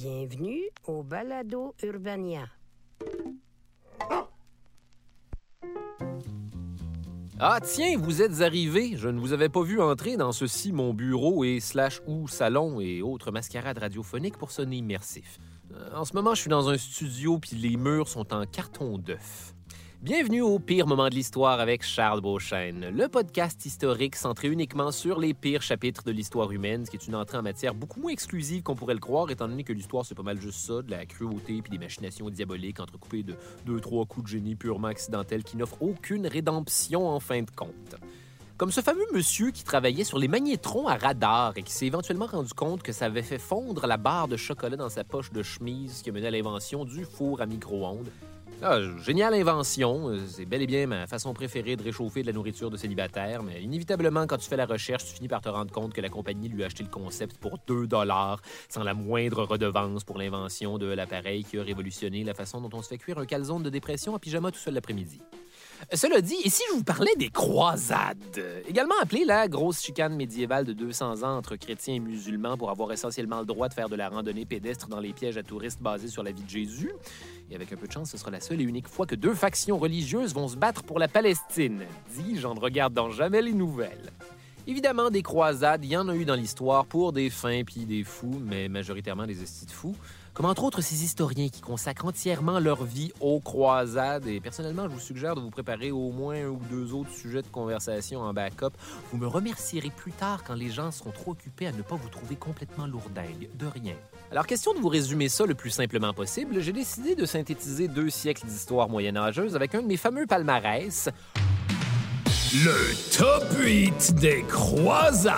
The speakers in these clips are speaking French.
Bienvenue au Balado Urbania. Ah tiens, vous êtes arrivé. Je ne vous avais pas vu entrer dans ceci mon bureau et slash ou salon et autres mascarades radiophoniques pour sonner immersif. Euh, En ce moment, je suis dans un studio puis les murs sont en carton d'œuf. Bienvenue au pire moment de l'histoire avec Charles Beauchesne, le podcast historique centré uniquement sur les pires chapitres de l'histoire humaine, ce qui est une entrée en matière beaucoup moins exclusive qu'on pourrait le croire, étant donné que l'histoire c'est pas mal juste ça, de la cruauté puis des machinations diaboliques entrecoupées de deux trois coups de génie purement accidentels qui n'offrent aucune rédemption en fin de compte. Comme ce fameux monsieur qui travaillait sur les magnétrons à radar et qui s'est éventuellement rendu compte que ça avait fait fondre la barre de chocolat dans sa poche de chemise qui mené à l'invention du four à micro-ondes. Ah, géniale invention, euh, c'est bel et bien ma façon préférée de réchauffer de la nourriture de célibataire, mais inévitablement, quand tu fais la recherche, tu finis par te rendre compte que la compagnie lui a acheté le concept pour 2 dollars, sans la moindre redevance pour l'invention de l'appareil qui a révolutionné la façon dont on se fait cuire un calzone de dépression en pyjama tout seul l'après-midi. Cela dit, et si je vous parlais des croisades, également appelée la grosse chicane médiévale de 200 ans entre chrétiens et musulmans pour avoir essentiellement le droit de faire de la randonnée pédestre dans les pièges à touristes basés sur la vie de Jésus, et avec un peu de chance, ce sera la seule et unique fois que deux factions religieuses vont se battre pour la Palestine, dis-je en ne regardant jamais les nouvelles. Évidemment, des croisades, il y en a eu dans l'histoire pour des fins puis des fous, mais majoritairement des estis de fous. Comme entre autres ces historiens qui consacrent entièrement leur vie aux croisades. Et personnellement, je vous suggère de vous préparer au moins un ou deux autres sujets de conversation en backup. Vous me remercierez plus tard quand les gens seront trop occupés à ne pas vous trouver complètement lourdingue. De rien. Alors, question de vous résumer ça le plus simplement possible, j'ai décidé de synthétiser deux siècles d'histoire moyenâgeuse avec un de mes fameux palmarès. Le top 8 des croisades.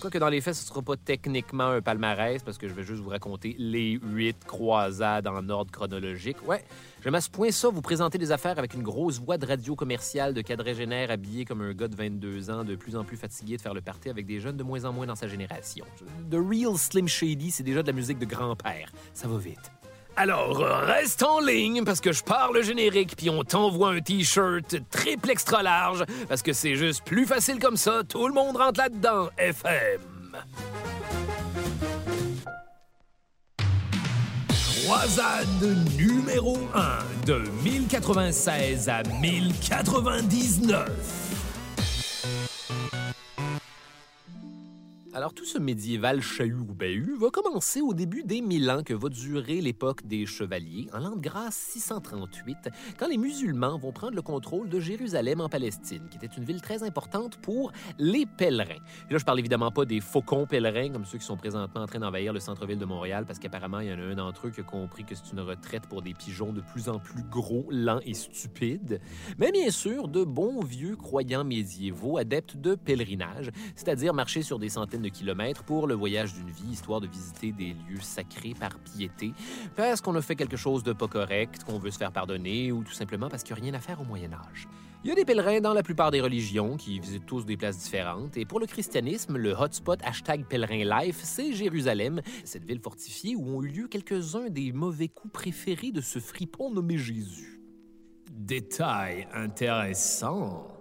Quoique dans les faits, ce ne sera pas techniquement un palmarès parce que je vais juste vous raconter les huit croisades en ordre chronologique. Ouais, j'aime à ce point ça vous présenter des affaires avec une grosse voix de radio commerciale de quadragénaire habillé comme un gars de 22 ans, de plus en plus fatigué de faire le party avec des jeunes de moins en moins dans sa génération. The Real Slim Shady, c'est déjà de la musique de grand-père. Ça va vite. Alors, euh, reste en ligne parce que je pars le générique puis on t'envoie un t-shirt triple extra large parce que c'est juste plus facile comme ça. Tout le monde rentre là-dedans. FM. Croisade numéro 1 de 1096 à 1099. Alors, tout ce médiéval chahut ou bahut va commencer au début des mille ans que va durer l'époque des chevaliers, en l'an de grâce 638, quand les musulmans vont prendre le contrôle de Jérusalem en Palestine, qui était une ville très importante pour les pèlerins. Et là, je parle évidemment pas des faucons pèlerins, comme ceux qui sont présentement en train d'envahir le centre-ville de Montréal, parce qu'apparemment, il y en a un d'entre eux qui a compris que c'est une retraite pour des pigeons de plus en plus gros, lents et stupides. Mais bien sûr, de bons vieux croyants médiévaux adeptes de pèlerinage, c'est-à-dire marcher sur des centaines de kilomètres pour le voyage d'une vie, histoire de visiter des lieux sacrés par piété, parce qu'on a fait quelque chose de pas correct, qu'on veut se faire pardonner, ou tout simplement parce qu'il n'y a rien à faire au Moyen Âge. Il y a des pèlerins dans la plupart des religions qui visitent tous des places différentes, et pour le christianisme, le hotspot hashtag pèlerin life, c'est Jérusalem, cette ville fortifiée où ont eu lieu quelques-uns des mauvais coups préférés de ce fripon nommé Jésus. Détail intéressant.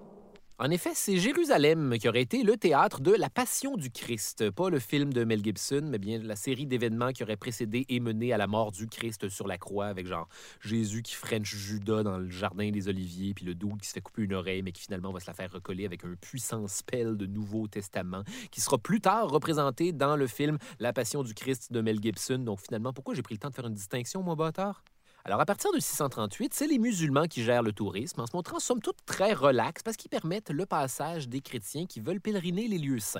En effet, c'est Jérusalem qui aurait été le théâtre de La Passion du Christ, pas le film de Mel Gibson, mais bien la série d'événements qui aurait précédé et mené à la mort du Christ sur la croix, avec genre Jésus qui French Judas dans le jardin des Oliviers, puis le doux qui se fait couper une oreille, mais qui finalement va se la faire recoller avec un puissant spell de Nouveau Testament, qui sera plus tard représenté dans le film La Passion du Christ de Mel Gibson. Donc finalement, pourquoi j'ai pris le temps de faire une distinction, moi, bâtard? Alors, à partir de 638, c'est les musulmans qui gèrent le tourisme, en se montrant somme toute très relax parce qu'ils permettent le passage des chrétiens qui veulent pèleriner les lieux saints.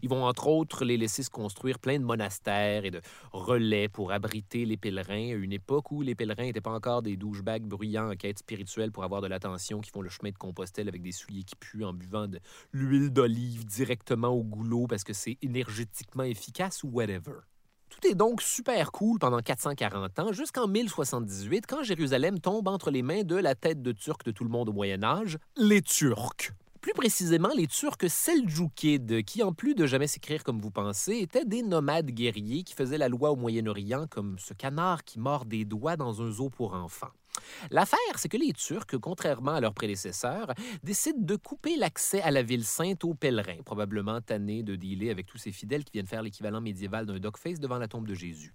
Ils vont entre autres les laisser se construire plein de monastères et de relais pour abriter les pèlerins à une époque où les pèlerins n'étaient pas encore des douchebags bruyants en quête spirituelle pour avoir de l'attention qui font le chemin de Compostelle avec des souliers qui puent en buvant de l'huile d'olive directement au goulot parce que c'est énergétiquement efficace ou whatever. Tout est donc super cool pendant 440 ans, jusqu'en 1078, quand Jérusalem tombe entre les mains de la tête de Turc de tout le monde au Moyen Âge, les Turcs. Plus précisément, les Turcs seljoukides, qui, en plus de jamais s'écrire comme vous pensez, étaient des nomades guerriers qui faisaient la loi au Moyen-Orient comme ce canard qui mord des doigts dans un zoo pour enfants. L'affaire, c'est que les Turcs, contrairement à leurs prédécesseurs, décident de couper l'accès à la ville sainte aux pèlerins, probablement tannés de dealer avec tous ces fidèles qui viennent faire l'équivalent médiéval d'un dogface devant la tombe de Jésus.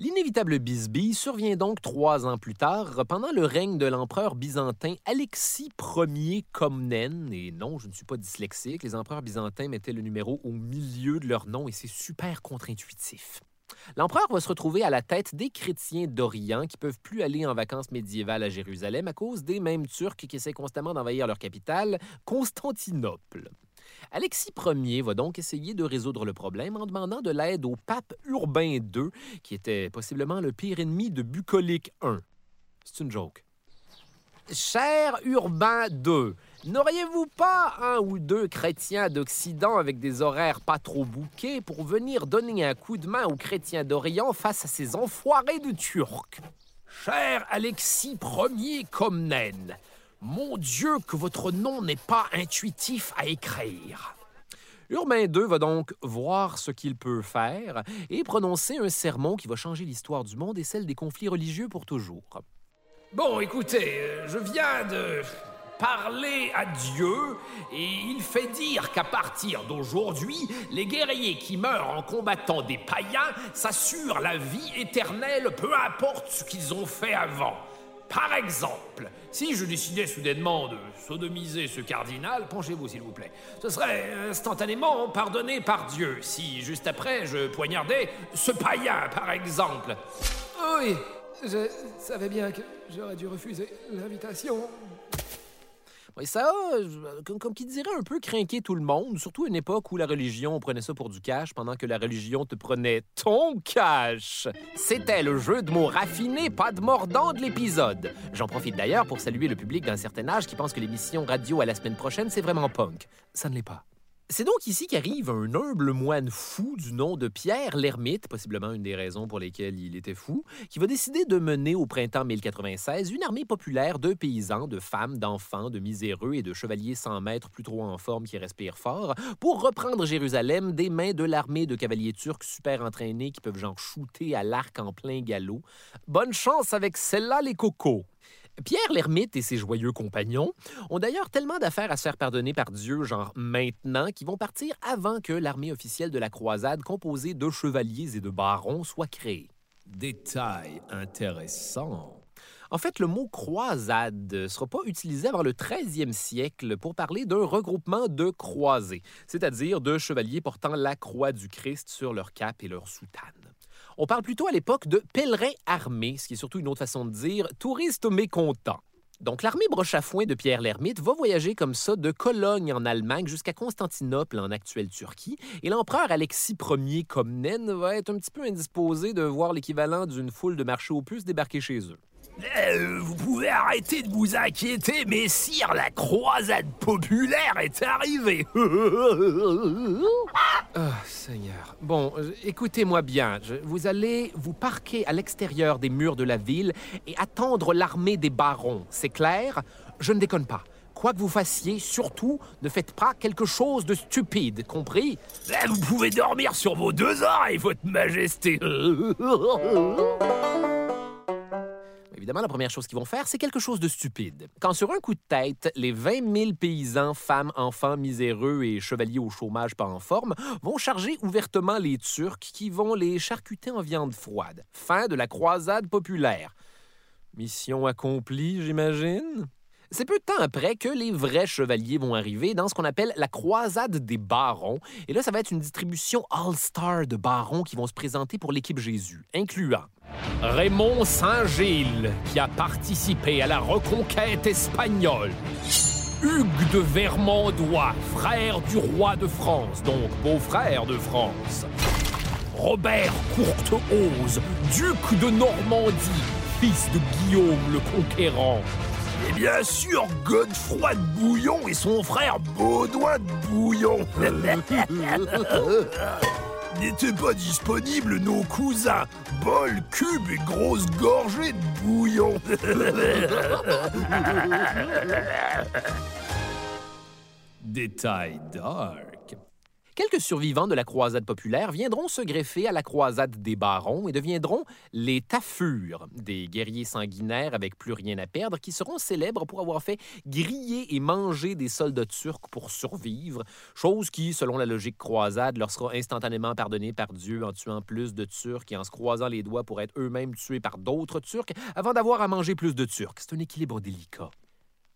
L'inévitable bisbille survient donc trois ans plus tard, pendant le règne de l'empereur byzantin Alexis Ier Comnène. Et non, je ne suis pas dyslexique, les empereurs byzantins mettaient le numéro au milieu de leur nom et c'est super contre-intuitif. L'empereur va se retrouver à la tête des chrétiens d'Orient qui peuvent plus aller en vacances médiévales à Jérusalem à cause des mêmes Turcs qui essaient constamment d'envahir leur capitale, Constantinople. Alexis Ier va donc essayer de résoudre le problème en demandant de l'aide au pape Urbain II, qui était possiblement le pire ennemi de Bucolique I. C'est une joke. Cher Urbain II, n'auriez-vous pas un ou deux chrétiens d'Occident avec des horaires pas trop bouqués pour venir donner un coup de main aux chrétiens d'Orient face à ces enfoirés de Turcs? Cher Alexis Ier Comnène, mon Dieu que votre nom n'est pas intuitif à écrire. Urbain II va donc voir ce qu'il peut faire et prononcer un sermon qui va changer l'histoire du monde et celle des conflits religieux pour toujours. Bon, écoutez, euh, je viens de parler à Dieu et il fait dire qu'à partir d'aujourd'hui, les guerriers qui meurent en combattant des païens s'assurent la vie éternelle, peu importe ce qu'ils ont fait avant. Par exemple, si je décidais soudainement de sodomiser ce cardinal, penchez-vous s'il vous plaît, ce serait instantanément pardonné par Dieu si juste après je poignardais ce païen, par exemple. Oui, je savais bien que j'aurais dû refuser l'invitation. Ça comme qui dirait, un peu craqué tout le monde, surtout à une époque où la religion prenait ça pour du cash pendant que la religion te prenait ton cash. C'était le jeu de mots raffiné, pas de mordant de l'épisode. J'en profite d'ailleurs pour saluer le public d'un certain âge qui pense que l'émission radio à la semaine prochaine, c'est vraiment punk. Ça ne l'est pas. C'est donc ici qu'arrive un humble moine fou du nom de Pierre l'Ermite, possiblement une des raisons pour lesquelles il était fou, qui va décider de mener au printemps 1096 une armée populaire de paysans, de femmes, d'enfants, de miséreux et de chevaliers sans maître plus trop en forme qui respirent fort, pour reprendre Jérusalem des mains de l'armée de cavaliers turcs super entraînés qui peuvent genre shooter à l'arc en plein galop. Bonne chance avec celle-là, les cocos! Pierre l'ermite et ses joyeux compagnons ont d'ailleurs tellement d'affaires à se faire pardonner par Dieu, genre maintenant, qu'ils vont partir avant que l'armée officielle de la croisade, composée de chevaliers et de barons, soit créée. Détail intéressant. En fait, le mot croisade ne sera pas utilisé avant le 13e siècle pour parler d'un regroupement de croisés, c'est-à-dire de chevaliers portant la croix du Christ sur leur cape et leur soutane. On parle plutôt à l'époque de pèlerins armés, ce qui est surtout une autre façon de dire touristes mécontents. Donc, l'armée broche à foin de Pierre l'Ermite va voyager comme ça de Cologne en Allemagne jusqu'à Constantinople en actuelle Turquie. Et l'empereur Alexis Ier Comnène va être un petit peu indisposé de voir l'équivalent d'une foule de marchés aux puces débarquer chez eux. Euh, vous pouvez arrêter de vous inquiéter, messire, la croisade populaire est arrivée. Ah, Seigneur. Bon, euh, écoutez-moi bien. Je- vous allez vous parquer à l'extérieur des murs de la ville et attendre l'armée des barons. C'est clair? Je ne déconne pas. Quoi que vous fassiez, surtout, ne faites pas quelque chose de stupide, compris? Eh, Vous pouvez dormir sur vos deux oreilles, votre majesté. évidemment, la première chose qu'ils vont faire, c'est quelque chose de stupide. Quand sur un coup de tête, les 20 000 paysans, femmes, enfants miséreux et chevaliers au chômage pas en forme vont charger ouvertement les Turcs qui vont les charcuter en viande froide. Fin de la croisade populaire. Mission accomplie, j'imagine? C'est peu de temps après que les vrais chevaliers vont arriver dans ce qu'on appelle la croisade des barons. Et là, ça va être une distribution all-star de barons qui vont se présenter pour l'équipe Jésus, incluant Raymond Saint-Gilles, qui a participé à la reconquête espagnole. Hugues de Vermandois, frère du roi de France, donc beau-frère de France. Robert Courteose, duc de Normandie, fils de Guillaume le Conquérant. Et bien sûr, Godefroy de Bouillon et son frère Baudouin de Bouillon. N'étaient pas disponibles nos cousins, bol, cube et grosse gorgée de bouillon. Détail dark. Quelques survivants de la croisade populaire viendront se greffer à la croisade des barons et deviendront les Tafurs, des guerriers sanguinaires avec plus rien à perdre qui seront célèbres pour avoir fait griller et manger des soldats turcs pour survivre, chose qui, selon la logique croisade, leur sera instantanément pardonnée par Dieu en tuant plus de Turcs et en se croisant les doigts pour être eux-mêmes tués par d'autres Turcs avant d'avoir à manger plus de Turcs. C'est un équilibre délicat.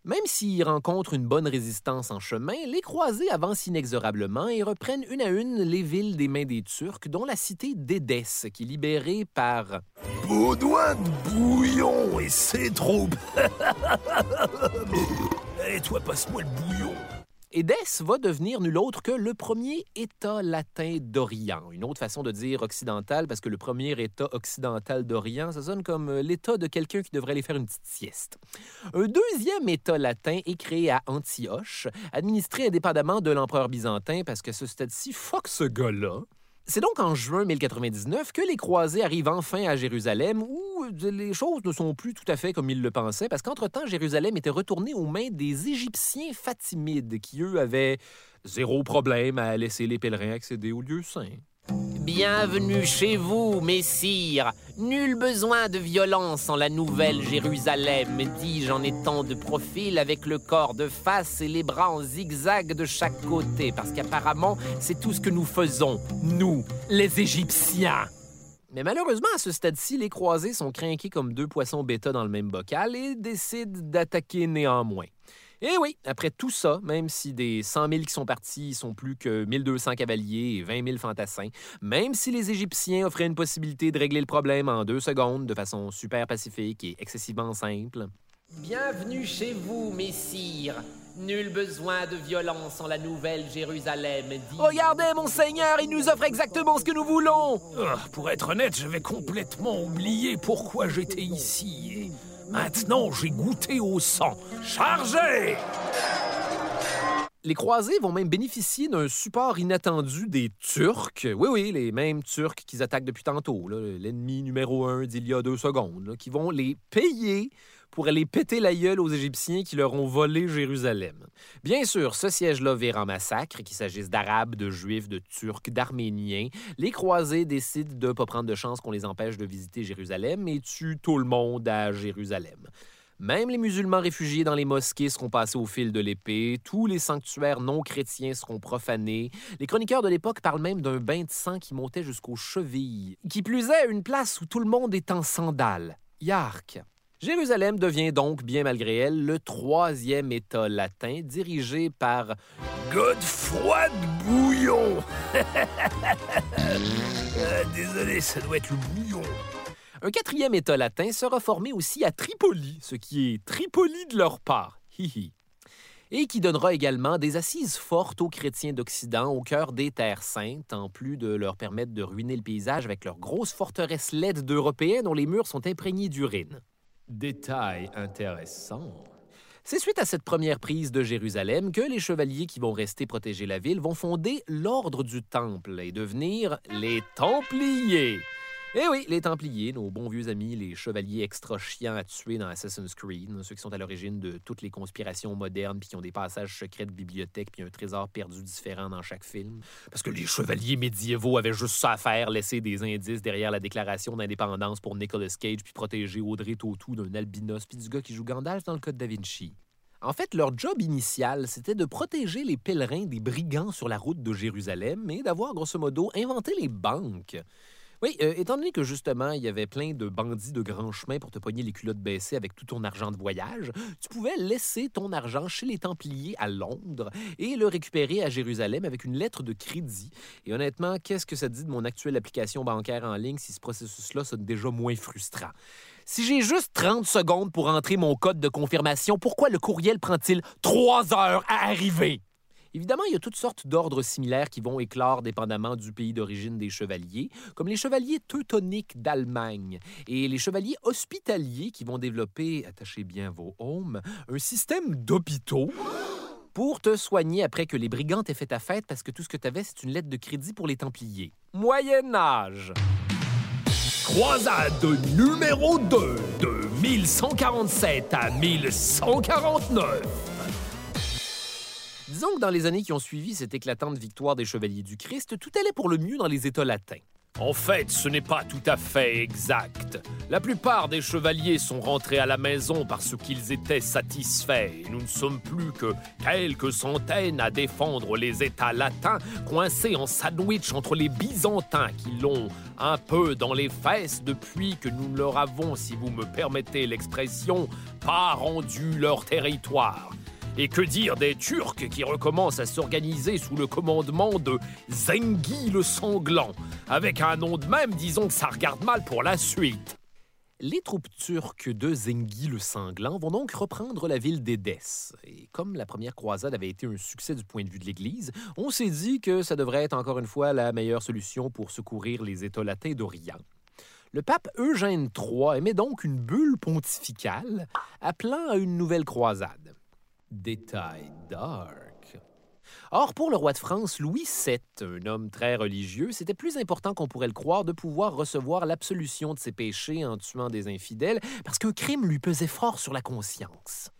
Même s'ils rencontrent une bonne résistance en chemin, les croisés avancent inexorablement et reprennent une à une les villes des mains des Turcs, dont la cité d'Édesse, qui est libérée par Baudouin Bouillon et ses troupes. Et toi, passe-moi le bouillon. Édesse va devenir nul autre que le premier État latin d'Orient. Une autre façon de dire occidental, parce que le premier État occidental d'Orient, ça sonne comme euh, l'État de quelqu'un qui devrait aller faire une petite sieste. Un deuxième État latin est créé à Antioche, administré indépendamment de l'empereur byzantin, parce que ce stade-ci, fuck ce gars-là. C'est donc en juin 1099 que les croisés arrivent enfin à Jérusalem, où euh, les choses ne sont plus tout à fait comme ils le pensaient, parce qu'entre-temps, Jérusalem était retournée aux mains des Égyptiens fatimides, qui, eux, avaient zéro problème à laisser les pèlerins accéder au lieu saint. Bienvenue chez vous, messire. Nul besoin de violence en la nouvelle Jérusalem, dis-je en étant de profil avec le corps de face et les bras en zigzag de chaque côté, parce qu'apparemment, c'est tout ce que nous faisons, nous, les Égyptiens. Mais malheureusement, à ce stade-ci, les croisés sont crainqués comme deux poissons bêta dans le même bocal et décident d'attaquer néanmoins. Et oui, après tout ça, même si des 100 000 qui sont partis sont plus que 1200 cavaliers et 20 000 fantassins, même si les Égyptiens offraient une possibilité de régler le problème en deux secondes de façon super pacifique et excessivement simple, Bienvenue chez vous, messire. Nul besoin de violence en la nouvelle Jérusalem, dis Regardez, monseigneur, il nous offre exactement ce que nous voulons! Ah, pour être honnête, j'avais complètement oublié pourquoi j'étais ici. Maintenant, j'ai goûté au sang. Chargez! Les croisés vont même bénéficier d'un support inattendu des Turcs. Oui, oui, les mêmes Turcs qu'ils attaquent depuis tantôt, l'ennemi numéro un d'il y a deux secondes, qui vont les payer pour aller péter la gueule aux Égyptiens qui leur ont volé Jérusalem. Bien sûr, ce siège-là vire en massacre, qu'il s'agisse d'Arabes, de Juifs, de Turcs, d'Arméniens. Les croisés décident de ne pas prendre de chance qu'on les empêche de visiter Jérusalem et tuent tout le monde à Jérusalem. Même les musulmans réfugiés dans les mosquées seront passés au fil de l'épée, tous les sanctuaires non chrétiens seront profanés. Les chroniqueurs de l'époque parlent même d'un bain de sang qui montait jusqu'aux chevilles. Qui plus est, une place où tout le monde est en sandales. Yark. Jérusalem devient donc, bien malgré elle, le troisième État latin dirigé par Godefroy de Bouillon. Désolé, ça doit être le bouillon. Un quatrième État latin sera formé aussi à Tripoli, ce qui est Tripoli de leur part. Hihi. Et qui donnera également des assises fortes aux chrétiens d'Occident au cœur des terres saintes, en plus de leur permettre de ruiner le paysage avec leurs grosses forteresses laides d'Européens dont les murs sont imprégnés d'urine. Détail intéressant. C'est suite à cette première prise de Jérusalem que les chevaliers qui vont rester protéger la ville vont fonder l'Ordre du Temple et devenir les Templiers. Eh oui, les Templiers, nos bons vieux amis, les chevaliers extra chiants à tuer dans Assassin's Creed, ceux qui sont à l'origine de toutes les conspirations modernes, puis qui ont des passages secrets de bibliothèque, puis un trésor perdu différent dans chaque film. Parce que les chevaliers médiévaux avaient juste ça à faire, laisser des indices derrière la déclaration d'indépendance pour Nicolas Cage, puis protéger Audrey Tautou d'un albinos, puis du gars qui joue Gandalf dans le Code da Vinci. En fait, leur job initial, c'était de protéger les pèlerins des brigands sur la route de Jérusalem et d'avoir, grosso modo, inventé les banques. Oui, euh, étant donné que justement, il y avait plein de bandits de grands chemins pour te pogner les culottes baissées avec tout ton argent de voyage, tu pouvais laisser ton argent chez les Templiers à Londres et le récupérer à Jérusalem avec une lettre de crédit. Et honnêtement, qu'est-ce que ça dit de mon actuelle application bancaire en ligne si ce processus-là sonne déjà moins frustrant? Si j'ai juste 30 secondes pour entrer mon code de confirmation, pourquoi le courriel prend-il trois heures à arriver? Évidemment, il y a toutes sortes d'ordres similaires qui vont éclore dépendamment du pays d'origine des chevaliers, comme les chevaliers teutoniques d'Allemagne et les chevaliers hospitaliers qui vont développer, attachez bien vos homes, un système d'hôpitaux pour te soigner après que les brigands aient fait ta fête parce que tout ce que tu avais, c'est une lettre de crédit pour les Templiers. Moyen Âge. Croisade numéro 2 de 1147 à 1149. Disons que dans les années qui ont suivi cette éclatante victoire des Chevaliers du Christ, tout allait pour le mieux dans les États latins. En fait, ce n'est pas tout à fait exact. La plupart des chevaliers sont rentrés à la maison parce qu'ils étaient satisfaits. Et nous ne sommes plus que quelques centaines à défendre les États latins, coincés en sandwich entre les Byzantins qui l'ont un peu dans les fesses depuis que nous leur avons, si vous me permettez l'expression, pas rendu leur territoire. Et que dire des Turcs qui recommencent à s'organiser sous le commandement de Zengi le Sanglant? Avec un nom de même, disons que ça regarde mal pour la suite. Les troupes turques de Zengi le Sanglant vont donc reprendre la ville d'Édesse. Et comme la première croisade avait été un succès du point de vue de l'Église, on s'est dit que ça devrait être encore une fois la meilleure solution pour secourir les États latins d'Orient. Le pape Eugène III émet donc une bulle pontificale appelant à une nouvelle croisade. Détail dark. Or, pour le roi de France, Louis VII, un homme très religieux, c'était plus important qu'on pourrait le croire de pouvoir recevoir l'absolution de ses péchés en tuant des infidèles, parce qu'un crime lui pesait fort sur la conscience.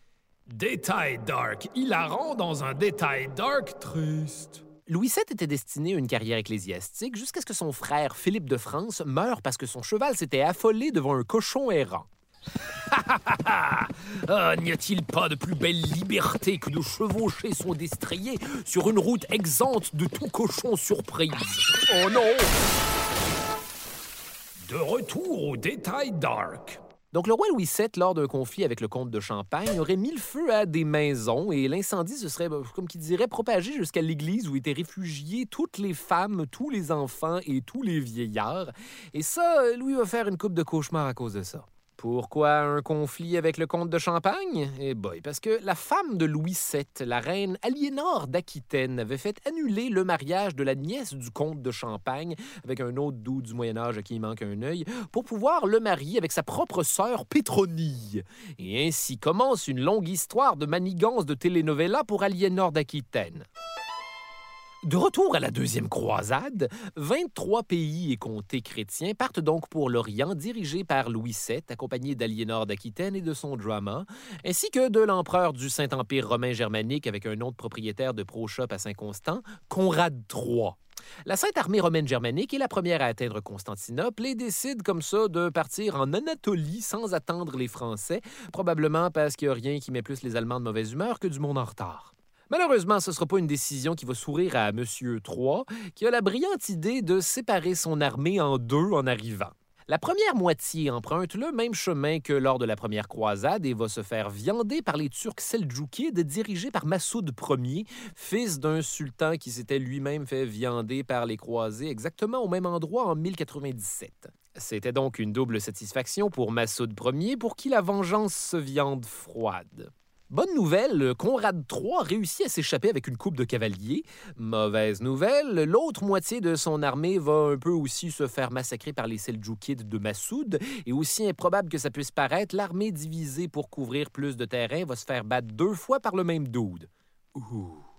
Détail dark hilarant dans un détail dark triste. Louis VII était destiné à une carrière ecclésiastique jusqu'à ce que son frère Philippe de France meure parce que son cheval s'était affolé devant un cochon errant. ah, n'y a-t-il pas de plus belle liberté que de chevaucher son destrier sur une route exempte de tout cochon surprise? Oh non De retour au détail dark. Donc, le roi Louis VII, lors d'un conflit avec le comte de Champagne, aurait mis le feu à des maisons et l'incendie se serait, comme qui dirait, propagé jusqu'à l'église où étaient réfugiées toutes les femmes, tous les enfants et tous les vieillards. Et ça, Louis va faire une coupe de cauchemar à cause de ça. Pourquoi un conflit avec le comte de Champagne? Eh boy, parce que la femme de Louis VII, la reine Aliénor d'Aquitaine, avait fait annuler le mariage de la nièce du comte de Champagne avec un autre doux du Moyen Âge qui manque un œil pour pouvoir le marier avec sa propre sœur Pétronille. Et ainsi commence une longue histoire de manigance de telenovela pour Aliénor d'Aquitaine. De retour à la deuxième croisade, 23 pays et comtés chrétiens partent donc pour l'Orient, dirigés par Louis VII, accompagné d'Aliénor d'Aquitaine et de son drama, ainsi que de l'empereur du Saint-Empire romain germanique avec un autre propriétaire de pro-shop à Saint-Constant, Conrad III. La Sainte Armée romaine germanique est la première à atteindre Constantinople et décide comme ça de partir en Anatolie sans attendre les Français, probablement parce qu'il n'y a rien qui met plus les Allemands de mauvaise humeur que du monde en retard. Malheureusement, ce ne sera pas une décision qui va sourire à M. III, qui a la brillante idée de séparer son armée en deux en arrivant. La première moitié emprunte le même chemin que lors de la première croisade et va se faire viander par les Turcs seldjoukides dirigés par Massoud Ier, fils d'un sultan qui s'était lui-même fait viander par les croisés exactement au même endroit en 1097. C'était donc une double satisfaction pour Massoud Ier pour qui la vengeance se viande froide. Bonne nouvelle, Conrad III réussit à s'échapper avec une coupe de cavaliers. Mauvaise nouvelle, l'autre moitié de son armée va un peu aussi se faire massacrer par les Seljoukides de Massoud. Et aussi improbable que ça puisse paraître, l'armée divisée pour couvrir plus de terrain va se faire battre deux fois par le même dude. Ouh.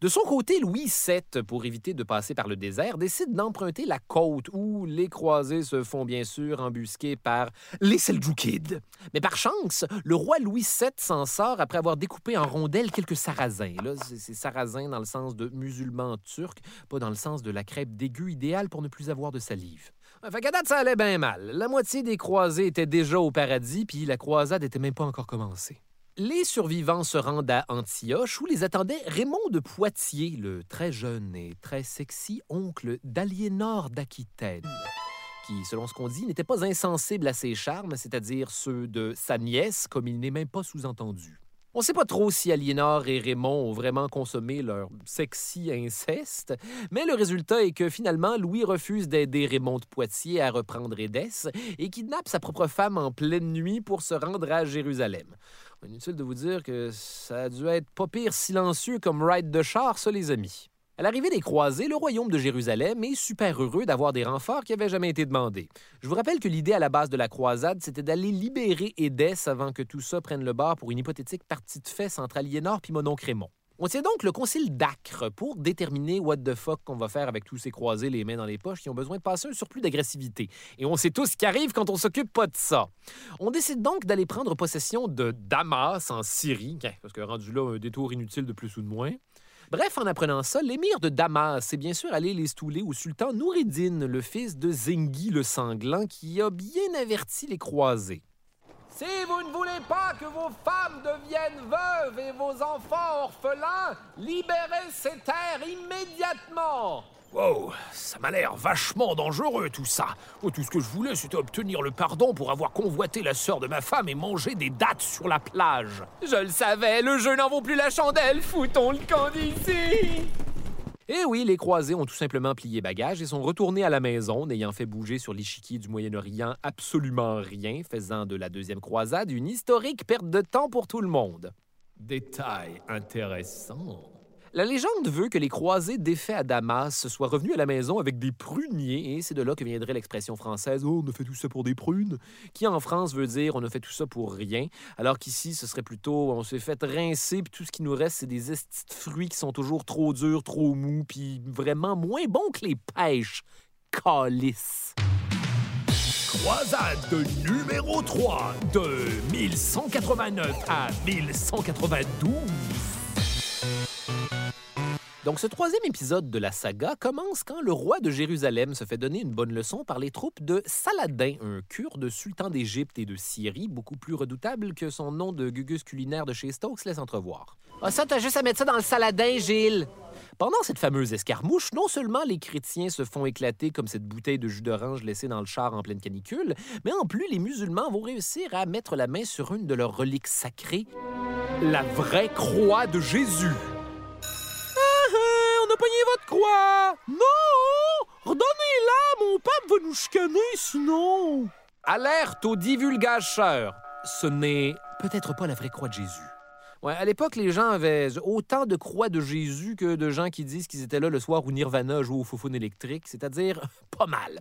De son côté, Louis VII, pour éviter de passer par le désert, décide d'emprunter la côte où les croisés se font bien sûr embusquer par les Seljoukides. Mais par chance, le roi Louis VII s'en sort après avoir découpé en rondelles quelques sarrasins. Là, c'est sarrasins dans le sens de musulmans turcs, pas dans le sens de la crêpe dégueu idéale pour ne plus avoir de salive. Fait qu'à date, ça allait bien mal. La moitié des croisés étaient déjà au paradis, puis la croisade n'était même pas encore commencée. Les survivants se rendent à Antioche où les attendait Raymond de Poitiers, le très jeune et très sexy oncle d'Aliénor d'Aquitaine, qui, selon ce qu'on dit, n'était pas insensible à ses charmes, c'est-à-dire ceux de sa nièce, comme il n'est même pas sous-entendu. On ne sait pas trop si Aliénor et Raymond ont vraiment consommé leur sexy inceste, mais le résultat est que finalement, Louis refuse d'aider Raymond de Poitiers à reprendre Édesse et kidnappe sa propre femme en pleine nuit pour se rendre à Jérusalem. Inutile de vous dire que ça a dû être pas pire silencieux comme ride de char, ça, les amis. À l'arrivée des croisés, le royaume de Jérusalem est super heureux d'avoir des renforts qui n'avaient jamais été demandés. Je vous rappelle que l'idée à la base de la croisade, c'était d'aller libérer Édesse avant que tout ça prenne le bord pour une hypothétique partie de fesses entre Aliénor puis mon oncle Raymond. On tient donc le concile d'Acre pour déterminer what the fuck qu'on va faire avec tous ces croisés les mains dans les poches qui ont besoin de passer un surplus d'agressivité. Et on sait tous ce qui arrive quand on s'occupe pas de ça. On décide donc d'aller prendre possession de Damas en Syrie, parce que rendu là, un détour inutile de plus ou de moins. Bref, en apprenant ça, l'émir de Damas est bien sûr allé les stouler au sultan Noureddin, le fils de Zengi le sanglant, qui a bien averti les croisés. Si vous ne voulez pas que vos femmes deviennent veuves et vos enfants orphelins, libérez ces terres immédiatement. Wow, ça m'a l'air vachement dangereux tout ça. Oh, tout ce que je voulais, c'était obtenir le pardon pour avoir convoité la sœur de ma femme et manger des dattes sur la plage. Je le savais, le jeu n'en vaut plus la chandelle, foutons le camp d'ici Eh oui, les croisés ont tout simplement plié bagages et sont retournés à la maison, n'ayant fait bouger sur l'échiquier du Moyen-Orient absolument rien, faisant de la deuxième croisade une historique perte de temps pour tout le monde. Détail intéressant. La légende veut que les croisés défaits à Damas soient revenus à la maison avec des pruniers, et c'est de là que viendrait l'expression française Oh, on a fait tout ça pour des prunes, qui en France veut dire on a fait tout ça pour rien, alors qu'ici ce serait plutôt on s'est fait rincer, puis tout ce qui nous reste, c'est des estis de fruits qui sont toujours trop durs, trop mous, puis vraiment moins bons que les pêches. Calice. Croisade numéro 3 de 1189 à 1192. Donc, ce troisième épisode de la saga commence quand le roi de Jérusalem se fait donner une bonne leçon par les troupes de Saladin, un kurde sultan d'Égypte et de Syrie, beaucoup plus redoutable que son nom de gugus culinaire de chez Stokes laisse entrevoir. Ah, ça, t'as juste à mettre ça dans le saladin, Gilles. Pendant cette fameuse escarmouche, non seulement les chrétiens se font éclater comme cette bouteille de jus d'orange laissée dans le char en pleine canicule, mais en plus, les musulmans vont réussir à mettre la main sur une de leurs reliques sacrées, la vraie croix de Jésus. Pogné votre croix! Non! Redonnez-la, mon pape va nous chicaner sinon! Alerte aux divulgateurs! Ce n'est peut-être pas la vraie croix de Jésus. À l'époque, les gens avaient autant de croix de Jésus que de gens qui disent qu'ils étaient là le soir où Nirvana jouait au foufoune électrique, c'est-à-dire pas mal.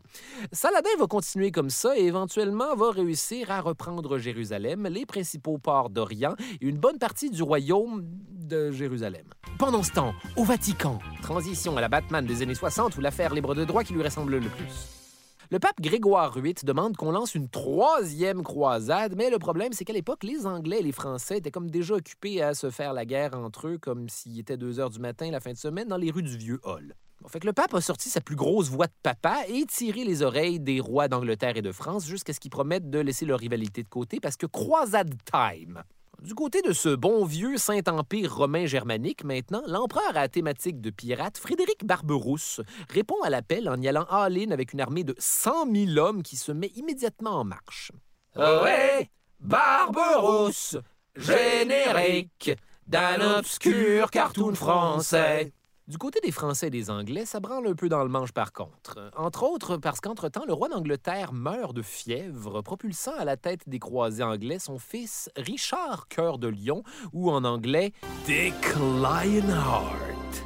Saladin va continuer comme ça et éventuellement va réussir à reprendre Jérusalem, les principaux ports d'Orient et une bonne partie du royaume de Jérusalem. Pendant ce temps, au Vatican, transition à la Batman des années 60 ou l'affaire libre de droit qui lui ressemble le plus. Le pape Grégoire VIII demande qu'on lance une troisième croisade, mais le problème, c'est qu'à l'époque, les Anglais et les Français étaient comme déjà occupés à se faire la guerre entre eux, comme s'il était 2 heures du matin la fin de semaine dans les rues du Vieux Hall. Bon, fait le pape a sorti sa plus grosse voix de papa et tiré les oreilles des rois d'Angleterre et de France jusqu'à ce qu'ils promettent de laisser leur rivalité de côté parce que croisade time. Du côté de ce bon vieux Saint-Empire romain germanique, maintenant, l'empereur à thématique de pirates, Frédéric Barberousse, répond à l'appel en y allant all-in avec une armée de 100 000 hommes qui se met immédiatement en marche. Ouais, Barberousse, générique d'un obscur cartoon français. Du côté des Français et des Anglais, ça branle un peu dans le manche par contre. Entre autres parce qu'entre-temps, le roi d'Angleterre meurt de fièvre, propulsant à la tête des croisés anglais son fils Richard Cœur de Lion, ou en anglais Dick Lionheart.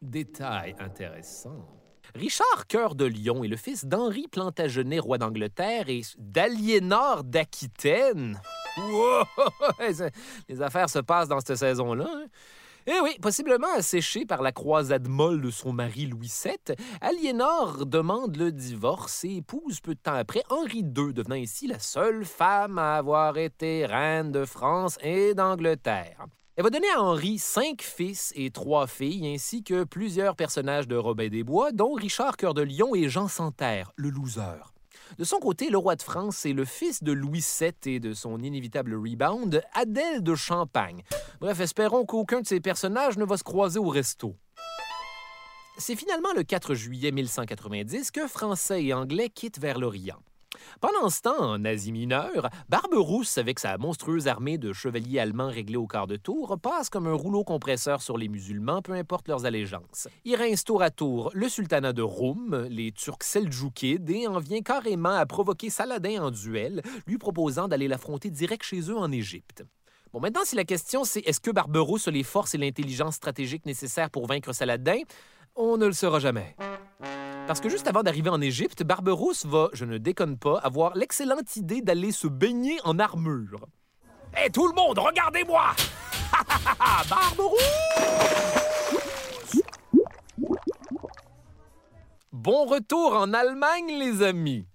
Détail intéressant. Richard Cœur de Lion est le fils d'Henri Plantagenet, roi d'Angleterre, et d'Aliénor d'Aquitaine. Wow! Les affaires se passent dans cette saison-là. hein. Eh oui, possiblement asséchée par la croisade molle de son mari Louis VII, Aliénor demande le divorce et épouse peu de temps après Henri II, devenant ainsi la seule femme à avoir été reine de France et d'Angleterre. Elle va donner à Henri cinq fils et trois filles, ainsi que plusieurs personnages de Robin des Bois, dont Richard Cœur de Lion et Jean Santerre, le loser. De son côté, le roi de France est le fils de Louis VII et de son inévitable rebound, Adèle de Champagne. Bref, espérons qu'aucun de ces personnages ne va se croiser au resto. C'est finalement le 4 juillet 1190 que Français et Anglais quittent vers l'Orient. Pendant ce temps, en Asie mineure, Barberousse, avec sa monstrueuse armée de chevaliers allemands réglés au quart de tour, passe comme un rouleau compresseur sur les musulmans, peu importe leurs allégeances. Il rince tour à tour le sultanat de Roum, les Turcs seldjoukides, et en vient carrément à provoquer Saladin en duel, lui proposant d'aller l'affronter direct chez eux en Égypte. Bon, maintenant, si la question c'est est-ce que Barberousse a les forces et l'intelligence stratégique nécessaires pour vaincre Saladin, on ne le saura jamais. Parce que juste avant d'arriver en Égypte, Barberousse va, je ne déconne pas, avoir l'excellente idée d'aller se baigner en armure. Hé tout le monde, regardez-moi Barberousse Bon retour en Allemagne, les amis.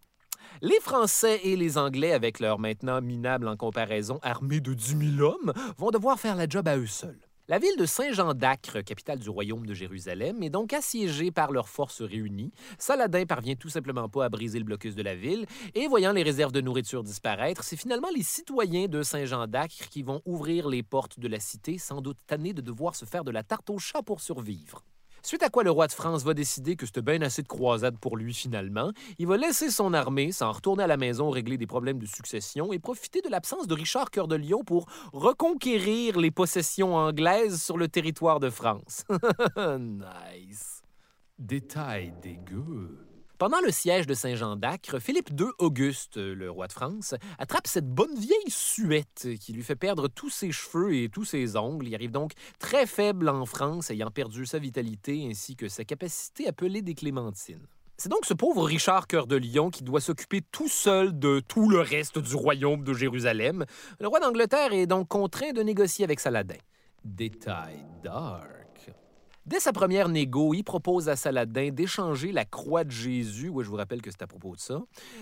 Les Français et les Anglais, avec leur maintenant minable en comparaison armée de 10 000 hommes, vont devoir faire la job à eux seuls. La ville de Saint-Jean d'Acre, capitale du royaume de Jérusalem, est donc assiégée par leurs forces réunies. Saladin parvient tout simplement pas à briser le blocus de la ville, et voyant les réserves de nourriture disparaître, c'est finalement les citoyens de Saint-Jean d'Acre qui vont ouvrir les portes de la cité, sans doute tannés de devoir se faire de la tarte au chat pour survivre. Suite à quoi le roi de France va décider que c'était bien assez de croisade pour lui finalement. Il va laisser son armée, s'en retourner à la maison régler des problèmes de succession et profiter de l'absence de Richard Cœur de Lion pour reconquérir les possessions anglaises sur le territoire de France. nice. Détail dégueu. Pendant le siège de Saint-Jean d'Acre, Philippe II Auguste, le roi de France, attrape cette bonne vieille suette qui lui fait perdre tous ses cheveux et tous ses ongles. Il arrive donc très faible en France, ayant perdu sa vitalité ainsi que sa capacité à peler des clémentines. C'est donc ce pauvre Richard Cœur de Lion qui doit s'occuper tout seul de tout le reste du royaume de Jérusalem. Le roi d'Angleterre est donc contraint de négocier avec Saladin. Détail dark. Dès sa première négo, il propose à Saladin d'échanger la croix de Jésus, oui, je vous rappelle que c'est à propos de ça,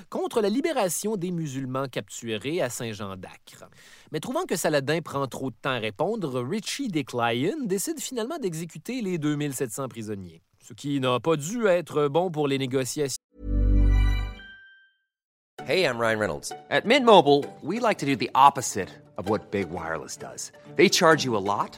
contre la libération des musulmans capturés à Saint-Jean d'Acre. Mais trouvant que Saladin prend trop de temps à répondre, Richie Declyon décide finalement d'exécuter les 2700 prisonniers, ce qui n'a pas dû être bon pour les négociations. Hey, I'm Ryan Reynolds. At Mint Mobile, we like to do the opposite of what Big Wireless does. They charge you a lot.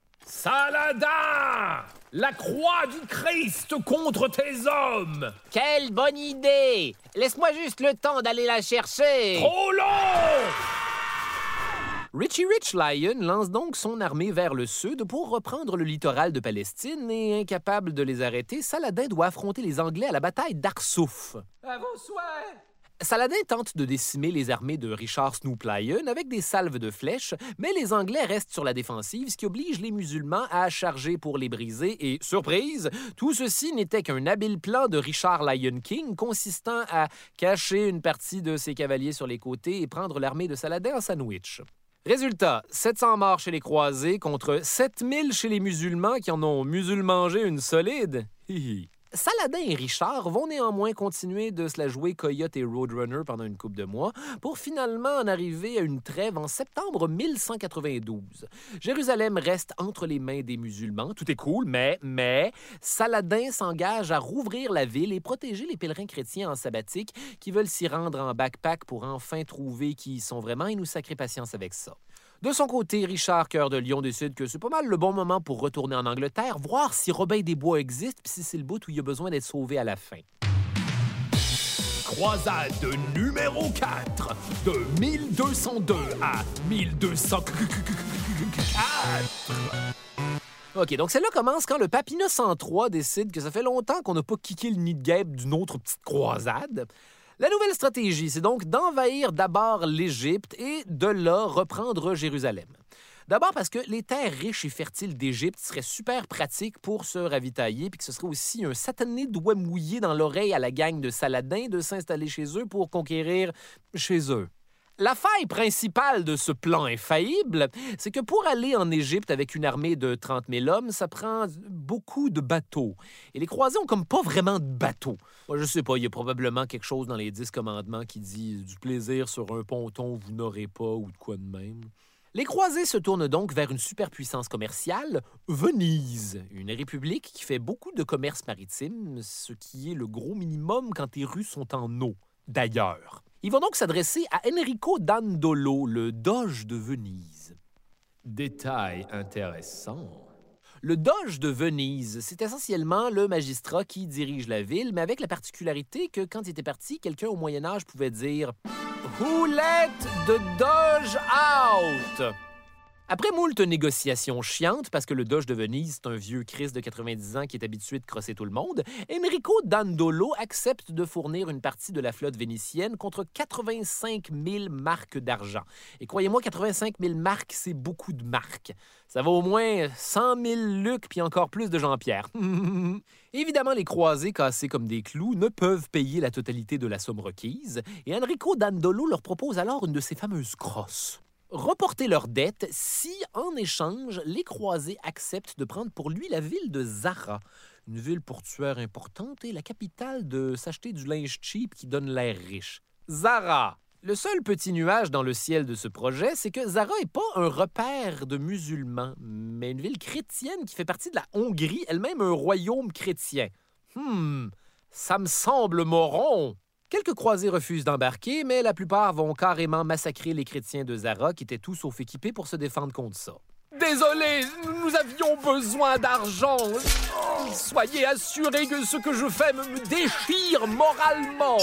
Saladin La croix du Christ contre tes hommes. Quelle bonne idée. Laisse-moi juste le temps d'aller la chercher. Trop long. Richie Rich Lion lance donc son armée vers le sud pour reprendre le littoral de Palestine et incapable de les arrêter, Saladin doit affronter les Anglais à la bataille d'Arsouf. À vos souhaits Saladin tente de décimer les armées de Richard Snoop Lion avec des salves de flèches, mais les Anglais restent sur la défensive, ce qui oblige les musulmans à charger pour les briser. Et, surprise, tout ceci n'était qu'un habile plan de Richard Lion King consistant à cacher une partie de ses cavaliers sur les côtés et prendre l'armée de Saladin en sandwich. Résultat, 700 morts chez les croisés contre 7000 chez les musulmans qui en ont musulmangé une solide. Saladin et Richard vont néanmoins continuer de se la jouer Coyote et Roadrunner pendant une couple de mois pour finalement en arriver à une trêve en septembre 1192. Jérusalem reste entre les mains des musulmans, tout est cool, mais, mais, Saladin s'engage à rouvrir la ville et protéger les pèlerins chrétiens en sabbatique qui veulent s'y rendre en backpack pour enfin trouver qui ils sont vraiment et nous sacrer patience avec ça. De son côté, Richard Cœur de Lion décide que c'est pas mal le bon moment pour retourner en Angleterre, voir si Robin des Bois existe, puis si c'est le bout où il a besoin d'être sauvé à la fin. Croisade numéro 4, de 1202 à 1204. OK, donc celle-là commence quand le Innocent III décide que ça fait longtemps qu'on n'a pas kické le nid de guêpe d'une autre petite croisade. La nouvelle stratégie, c'est donc d'envahir d'abord l'Égypte et de là reprendre Jérusalem. D'abord parce que les terres riches et fertiles d'Égypte seraient super pratiques pour se ravitailler, puis que ce serait aussi un satané doigt mouillé dans l'oreille à la gang de Saladin de s'installer chez eux pour conquérir chez eux. La faille principale de ce plan infaillible, c'est que pour aller en Égypte avec une armée de 30 000 hommes, ça prend beaucoup de bateaux. Et les croisés ont comme pas vraiment de bateaux. Moi, je sais pas, il y a probablement quelque chose dans les dix commandements qui dit du plaisir sur un ponton, vous n'aurez pas, ou de quoi de même. Les croisés se tournent donc vers une superpuissance commerciale, Venise, une république qui fait beaucoup de commerce maritime, ce qui est le gros minimum quand tes rues sont en eau, d'ailleurs. Ils vont donc s'adresser à Enrico Dandolo, le doge de Venise. Détail intéressant. Le doge de Venise, c'est essentiellement le magistrat qui dirige la ville, mais avec la particularité que quand il était parti, quelqu'un au Moyen Âge pouvait dire Who let the doge out? Après moult négociations chiantes, parce que le Doge de Venise, c'est un vieux Christ de 90 ans qui est habitué de crosser tout le monde, Enrico Dandolo accepte de fournir une partie de la flotte vénitienne contre 85 000 marques d'argent. Et croyez-moi, 85 000 marques, c'est beaucoup de marques. Ça va au moins 100 000 Luc puis encore plus de Jean-Pierre. Évidemment, les croisés cassés comme des clous ne peuvent payer la totalité de la somme requise, et Enrico Dandolo leur propose alors une de ces fameuses crosses reporter leurs dettes si, en échange, les croisés acceptent de prendre pour lui la ville de Zara, une ville portuaire importante et la capitale de s'acheter du linge cheap qui donne l'air riche. Zara! Le seul petit nuage dans le ciel de ce projet, c'est que Zara n'est pas un repère de musulmans, mais une ville chrétienne qui fait partie de la Hongrie, elle-même un royaume chrétien. Hum, ça me semble moron. Quelques croisés refusent d'embarquer, mais la plupart vont carrément massacrer les chrétiens de Zara qui étaient tous sauf équipés pour se défendre contre ça. Désolé, nous avions besoin d'argent. Soyez assurés que ce que je fais me déchire moralement.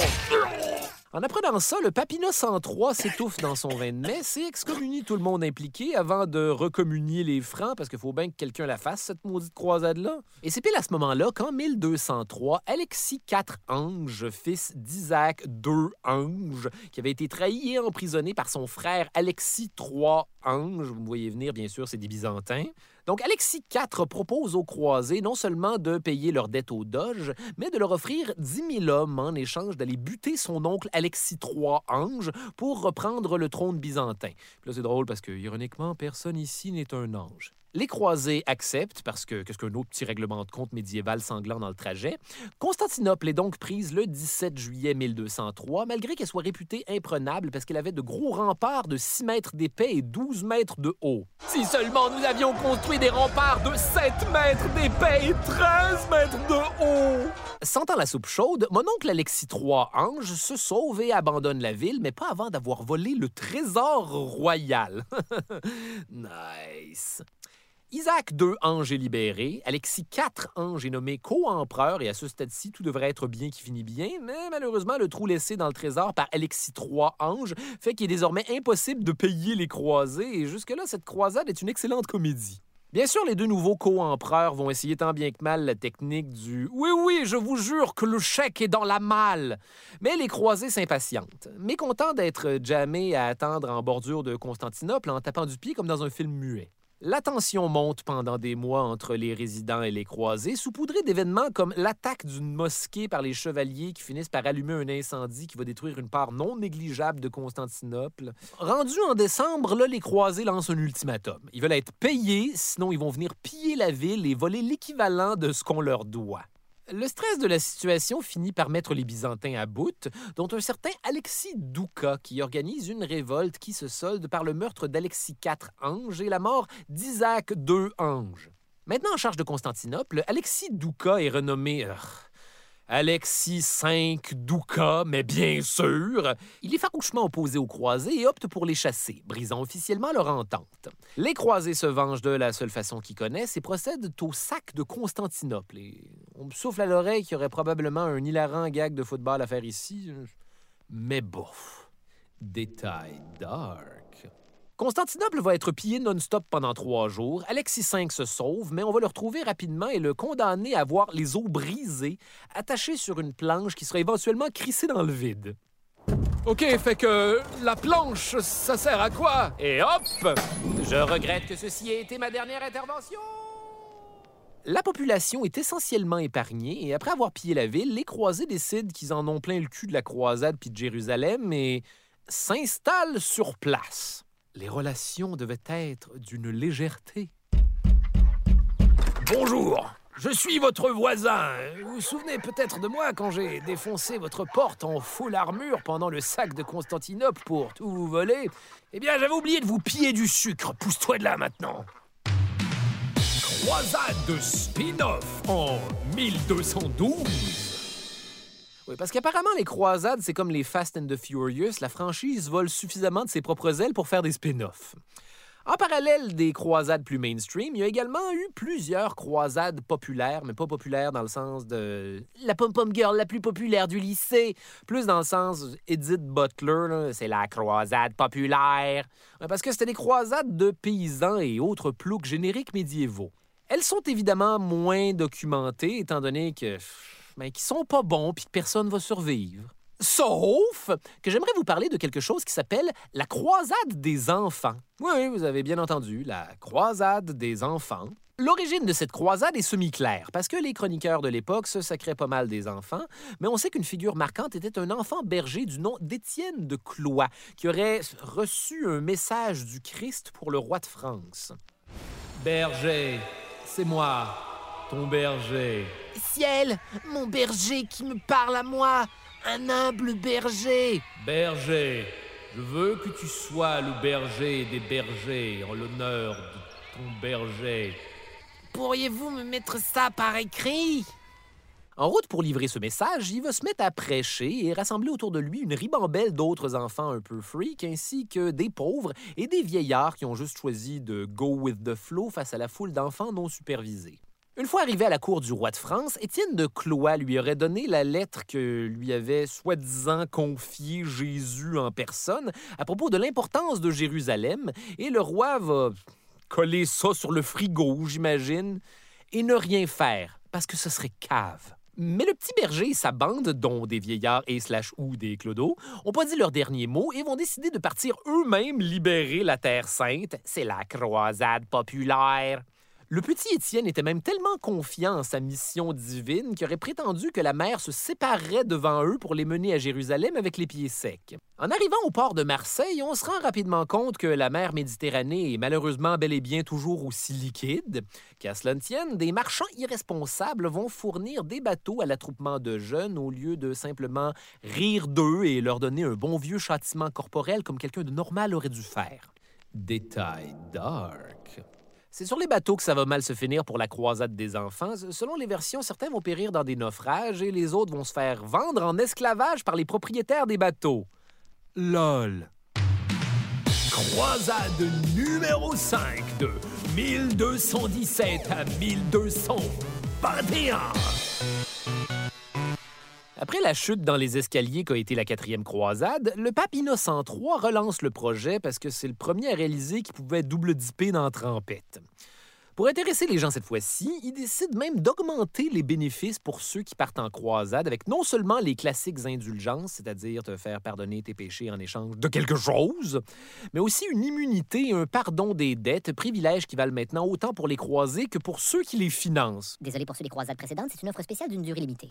En apprenant ça, le Innocent III s'étouffe dans son vin de messe et excommunie tout le monde impliqué avant de recommunier les francs, parce qu'il faut bien que quelqu'un la fasse, cette maudite croisade-là. Et c'est pile à ce moment-là qu'en 1203, Alexis IV Ange, fils d'Isaac II Ange, qui avait été trahi et emprisonné par son frère Alexis III Ange, vous me voyez venir, bien sûr, c'est des Byzantins, donc, Alexis IV propose aux croisés non seulement de payer leur dette au Doge, mais de leur offrir 10 000 hommes en échange d'aller buter son oncle Alexis III Ange pour reprendre le trône byzantin. Là, c'est drôle parce que, ironiquement, personne ici n'est un ange. Les croisés acceptent, parce que qu'est-ce qu'un autre petit règlement de compte médiéval sanglant dans le trajet? Constantinople est donc prise le 17 juillet 1203, malgré qu'elle soit réputée imprenable parce qu'elle avait de gros remparts de 6 mètres d'épais et 12 mètres de haut. Si seulement nous avions construit des remparts de 7 mètres d'épais et 13 mètres de haut! Sentant la soupe chaude, mon oncle Alexis III Ange se sauve et abandonne la ville, mais pas avant d'avoir volé le trésor royal. nice. Isaac II Ange est libéré, Alexis IV Ange est nommé co-empereur et à ce stade-ci, tout devrait être bien qui finit bien, mais malheureusement, le trou laissé dans le trésor par Alexis III Ange fait qu'il est désormais impossible de payer les croisés et jusque-là, cette croisade est une excellente comédie. Bien sûr, les deux nouveaux co-empereurs vont essayer tant bien que mal la technique du Oui, oui, je vous jure que le chèque est dans la malle. Mais les croisés s'impatientent, mécontents d'être jamais à attendre en bordure de Constantinople en tapant du pied comme dans un film muet. La tension monte pendant des mois entre les résidents et les croisés, saupoudrée d'événements comme l'attaque d'une mosquée par les chevaliers qui finissent par allumer un incendie qui va détruire une part non négligeable de Constantinople. Rendu en décembre, les croisés lancent un ultimatum. Ils veulent être payés, sinon ils vont venir piller la ville et voler l'équivalent de ce qu'on leur doit. Le stress de la situation finit par mettre les Byzantins à bout, dont un certain Alexis Douka, qui organise une révolte qui se solde par le meurtre d'Alexis IV Ange et la mort d'Isaac II Ange. Maintenant en charge de Constantinople, Alexis Douka est renommé... euh, Alexis V Douka, mais bien sûr. Il est farouchement opposé aux croisés et opte pour les chasser, brisant officiellement leur entente. Les croisés se vengent de la seule façon qu'ils connaissent et procèdent au sac de Constantinople. On me souffle à l'oreille qu'il y aurait probablement un hilarant gag de football à faire ici. Mais bof. Détail dark. Constantinople va être pillé non-stop pendant trois jours. Alexis V se sauve, mais on va le retrouver rapidement et le condamner à voir les os brisés, attachés sur une planche qui sera éventuellement crissée dans le vide. Ok, fait que la planche, ça sert à quoi? Et hop! Je regrette que ceci ait été ma dernière intervention. La population est essentiellement épargnée et après avoir pillé la ville, les croisés décident qu'ils en ont plein le cul de la croisade puis de Jérusalem et s'installent sur place. Les relations devaient être d'une légèreté. Bonjour, je suis votre voisin. Vous vous souvenez peut-être de moi quand j'ai défoncé votre porte en full armure pendant le sac de Constantinople pour tout vous voler Eh bien, j'avais oublié de vous piller du sucre. Pousse-toi de là maintenant. Croisade de spin-off en 1212. Oui, parce qu'apparemment, les croisades, c'est comme les Fast and the Furious. La franchise vole suffisamment de ses propres ailes pour faire des spin-offs. En parallèle des croisades plus mainstream, il y a également eu plusieurs croisades populaires, mais pas populaires dans le sens de la pom-pom girl la plus populaire du lycée, plus dans le sens Edith Butler, c'est la croisade populaire. Parce que c'était des croisades de paysans et autres ploucs génériques médiévaux. Elles sont évidemment moins documentées, étant donné que mais qui sont pas bons puis que personne va survivre. Sauf que j'aimerais vous parler de quelque chose qui s'appelle la croisade des enfants. Oui, vous avez bien entendu, la croisade des enfants. L'origine de cette croisade est semi-claire, parce que les chroniqueurs de l'époque se sacraient pas mal des enfants, mais on sait qu'une figure marquante était un enfant berger du nom d'Étienne de Cloix, qui aurait reçu un message du Christ pour le roi de France. Berger, c'est moi, ton berger. Ciel, mon berger qui me parle à moi, un humble berger. Berger, je veux que tu sois le berger des bergers en l'honneur de ton berger. Pourriez-vous me mettre ça par écrit? En route pour livrer ce message, il va se mettre à prêcher et rassembler autour de lui une ribambelle d'autres enfants un peu freaks, ainsi que des pauvres et des vieillards qui ont juste choisi de go with the flow face à la foule d'enfants non supervisés. Une fois arrivé à la cour du roi de France, Étienne de Cloix lui aurait donné la lettre que lui avait soi-disant confiée Jésus en personne à propos de l'importance de Jérusalem, et le roi va coller ça sur le frigo, j'imagine, et ne rien faire, parce que ce serait cave. Mais le petit berger et sa bande, dont des vieillards et slash ou des clodos, ont pas dit leur dernier mot et vont décider de partir eux-mêmes libérer la Terre Sainte. C'est la croisade populaire. Le petit Étienne était même tellement confiant en sa mission divine qu'il aurait prétendu que la mer se séparerait devant eux pour les mener à Jérusalem avec les pieds secs. En arrivant au port de Marseille, on se rend rapidement compte que la mer Méditerranée est malheureusement bel et bien toujours aussi liquide. Qu'à cela ne tienne, des marchands irresponsables vont fournir des bateaux à l'attroupement de jeunes au lieu de simplement rire d'eux et leur donner un bon vieux châtiment corporel comme quelqu'un de normal aurait dû faire. Détail dark. C'est sur les bateaux que ça va mal se finir pour la croisade des enfants. Selon les versions, certains vont périr dans des naufrages et les autres vont se faire vendre en esclavage par les propriétaires des bateaux. LOL. Croisade numéro 5 de 1217 à 1221. Après la chute dans les escaliers qu'a été la quatrième croisade, le pape Innocent III relance le projet parce que c'est le premier à réaliser qu'il pouvait double dipper dans la trempette. Pour intéresser les gens cette fois-ci, il décide même d'augmenter les bénéfices pour ceux qui partent en croisade avec non seulement les classiques indulgences, c'est-à-dire te faire pardonner tes péchés en échange de quelque chose, mais aussi une immunité et un pardon des dettes, privilèges qui valent maintenant autant pour les croisés que pour ceux qui les financent. Désolé pour ceux des croisades précédentes, c'est une offre spéciale d'une durée limitée.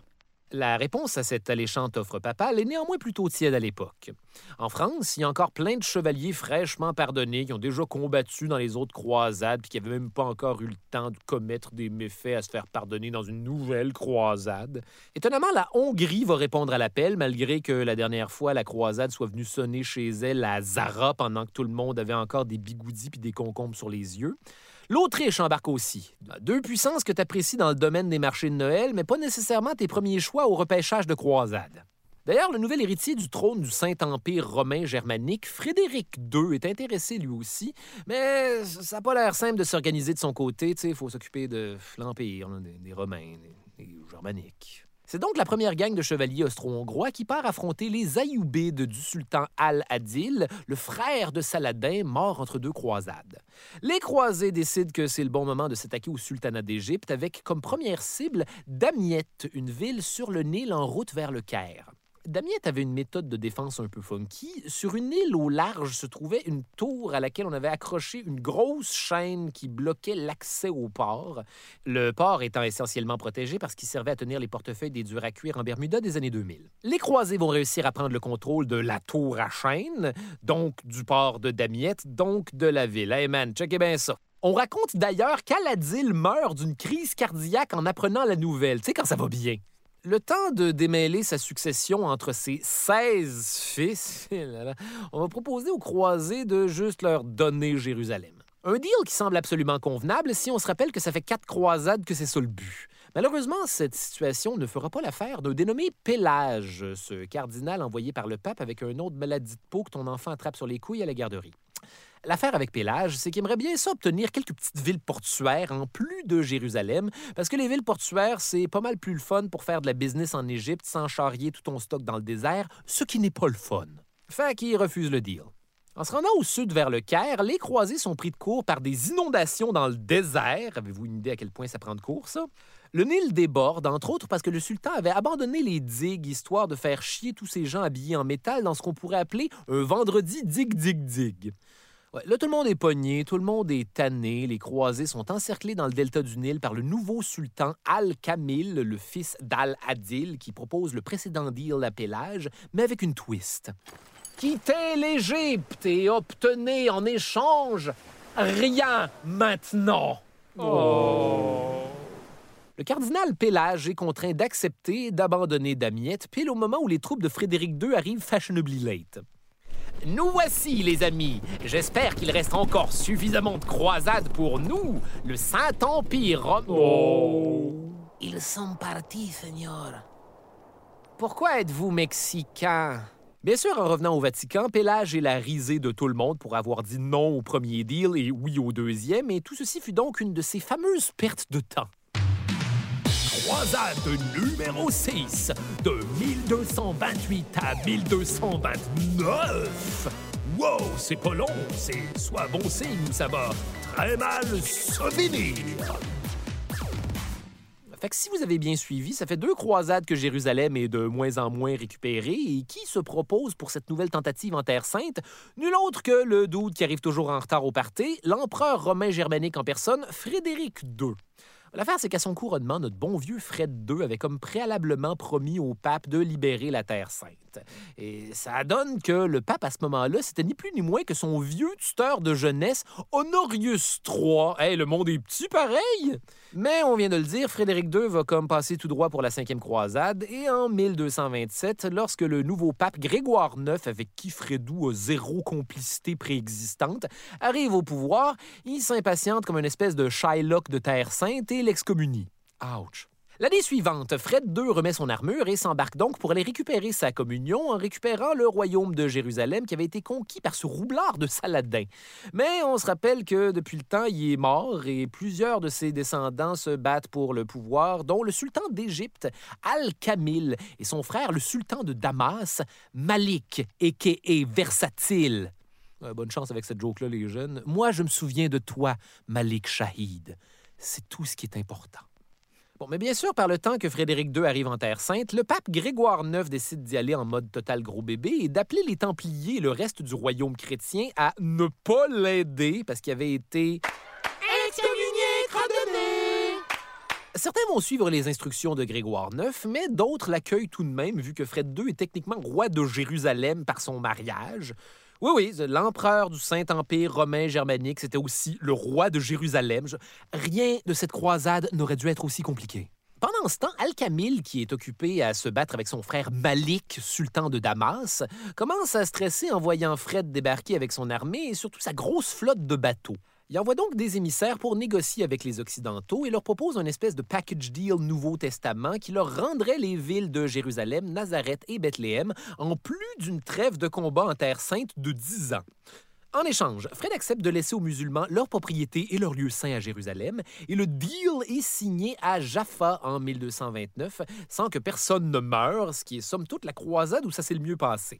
La réponse à cette alléchante offre papale est néanmoins plutôt tiède à l'époque. En France, il y a encore plein de chevaliers fraîchement pardonnés qui ont déjà combattu dans les autres croisades puis qui n'avaient même pas encore eu le temps de commettre des méfaits à se faire pardonner dans une nouvelle croisade. Étonnamment, la Hongrie va répondre à l'appel malgré que la dernière fois la croisade soit venue sonner chez elle à Zara pendant que tout le monde avait encore des bigoudis puis des concombres sur les yeux. L'Autriche embarque aussi. Deux puissances que tu apprécies dans le domaine des marchés de Noël, mais pas nécessairement tes premiers choix au repêchage de croisade. D'ailleurs, le nouvel héritier du trône du Saint-Empire romain germanique, Frédéric II, est intéressé lui aussi, mais ça n'a pas l'air simple de s'organiser de son côté. Il faut s'occuper de l'Empire, des, Romains, des Germaniques. C'est donc la première gang de chevaliers austro-hongrois qui part affronter les Ayyoubides du sultan Al-Adil, le frère de Saladin, mort entre deux croisades. Les croisés décident que c'est le bon moment de s'attaquer au sultanat d'Égypte avec comme première cible Damiette, une ville sur le Nil en route vers le Caire. Damiette avait une méthode de défense un peu funky. Sur une île au large se trouvait une tour à laquelle on avait accroché une grosse chaîne qui bloquait l'accès au port. Le port étant essentiellement protégé parce qu'il servait à tenir les portefeuilles des durs à cuire en Bermuda des années 2000. Les croisés vont réussir à prendre le contrôle de la tour à chaîne, donc du port de Damiette, donc de la ville. Hey man, checkez bien ça. On raconte d'ailleurs qu'Aladil meurt d'une crise cardiaque en apprenant la nouvelle. Tu sais, quand ça va bien. Le temps de démêler sa succession entre ses 16 fils, on va proposer aux croisés de juste leur donner Jérusalem. Un deal qui semble absolument convenable si on se rappelle que ça fait quatre croisades que c'est ça le but. Malheureusement, cette situation ne fera pas l'affaire d'un dénommé Pélage, ce cardinal envoyé par le pape avec un autre maladie de peau que ton enfant attrape sur les couilles à la garderie. L'affaire avec Pélage, c'est qu'il aimerait bien ça obtenir quelques petites villes portuaires en plus de Jérusalem, parce que les villes portuaires, c'est pas mal plus le fun pour faire de la business en Égypte sans charrier tout ton stock dans le désert, ce qui n'est pas le fun. Fait qu'il refuse le deal. En se rendant au sud vers le Caire, les croisés sont pris de court par des inondations dans le désert. Avez-vous une idée à quel point ça prend de court, ça? Le Nil déborde, entre autres parce que le sultan avait abandonné les digues histoire de faire chier tous ces gens habillés en métal dans ce qu'on pourrait appeler un vendredi dig-dig-dig. Ouais, là, tout le monde est pogné, tout le monde est tanné. Les croisés sont encerclés dans le delta du Nil par le nouveau sultan Al-Kamil, le fils d'Al-Adil, qui propose le précédent deal à Pélage, mais avec une twist. Quittez l'Égypte et obtenez en échange rien maintenant. Le cardinal Pélage est contraint d'accepter et d'abandonner Damiette pile au moment où les troupes de Frédéric II arrivent fashionably late. Nous voici, les amis. J'espère qu'il reste encore suffisamment de croisades pour nous, le Saint-Empire romain. Ils sont partis, Seigneur. Pourquoi êtes-vous mexicain? Bien sûr, en revenant au Vatican, Pélage est la risée de tout le monde pour avoir dit non au premier deal et oui au deuxième, et tout ceci fut donc une de ces fameuses pertes de temps. Croisade numéro 6, de 1228 à 1229. Wow, c'est pas long, c'est soit bon signe ça va très mal se finir. Fait si vous avez bien suivi, ça fait deux croisades que Jérusalem est de moins en moins récupérée et qui se propose pour cette nouvelle tentative en Terre Sainte? Nul autre que le doute qui arrive toujours en retard au party, l'empereur romain germanique en personne, Frédéric II. L'affaire, c'est qu'à son couronnement, notre bon vieux Fred II avait comme préalablement promis au pape de libérer la Terre Sainte. Et ça donne que le pape, à ce moment-là, c'était ni plus ni moins que son vieux tuteur de jeunesse, Honorius III. Hey, le monde est petit pareil! Mais on vient de le dire, Frédéric II va comme passer tout droit pour la cinquième croisade, et en 1227, lorsque le nouveau pape Grégoire IX, avec qui Frédou a zéro complicité préexistante, arrive au pouvoir, il s'impatiente comme une espèce de Shylock de Terre Sainte et l'excommunie. Ouch! L'année suivante, Fred II remet son armure et s'embarque donc pour aller récupérer sa communion en récupérant le royaume de Jérusalem qui avait été conquis par ce roublard de Saladin. Mais on se rappelle que depuis le temps, il est mort et plusieurs de ses descendants se battent pour le pouvoir, dont le sultan d'Égypte, Al-Kamil, et son frère, le sultan de Damas, Malik, a.k.a. Versatile. Euh, bonne chance avec cette joke-là, les jeunes. Moi, je me souviens de toi, Malik Shahid. C'est tout ce qui est important. Bon, mais bien sûr, par le temps que Frédéric II arrive en Terre Sainte, le pape Grégoire IX décide d'y aller en mode total gros bébé et d'appeler les Templiers et le reste du royaume chrétien à ne pas l'aider parce qu'il avait été Certains vont suivre les instructions de Grégoire IX, mais d'autres l'accueillent tout de même, vu que Fred II est techniquement roi de Jérusalem par son mariage. Oui, oui, l'empereur du Saint-Empire romain germanique, c'était aussi le roi de Jérusalem. Rien de cette croisade n'aurait dû être aussi compliqué. Pendant ce temps, Al-Kamil, qui est occupé à se battre avec son frère Malik, sultan de Damas, commence à stresser en voyant Fred débarquer avec son armée et surtout sa grosse flotte de bateaux. Il envoie donc des émissaires pour négocier avec les Occidentaux et leur propose une espèce de package deal Nouveau Testament qui leur rendrait les villes de Jérusalem, Nazareth et Bethléem en plus d'une trêve de combat en Terre sainte de 10 ans. En échange, Fred accepte de laisser aux musulmans leurs propriétés et leurs lieux saints à Jérusalem, et le deal est signé à Jaffa en 1229, sans que personne ne meure, ce qui est somme toute la croisade où ça s'est le mieux passé.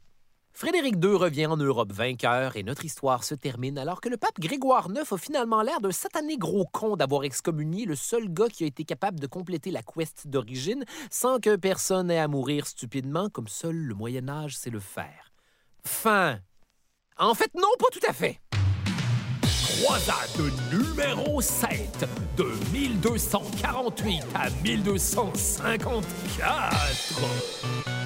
Frédéric II revient en Europe vainqueur et notre histoire se termine alors que le pape Grégoire IX a finalement l'air d'un satané gros con d'avoir excommunié le seul gars qui a été capable de compléter la quest d'origine sans que personne ait à mourir stupidement comme seul le Moyen Âge sait le faire. Fin. En fait, non, pas tout à fait. Croisade numéro 7 de 1248 à 1254.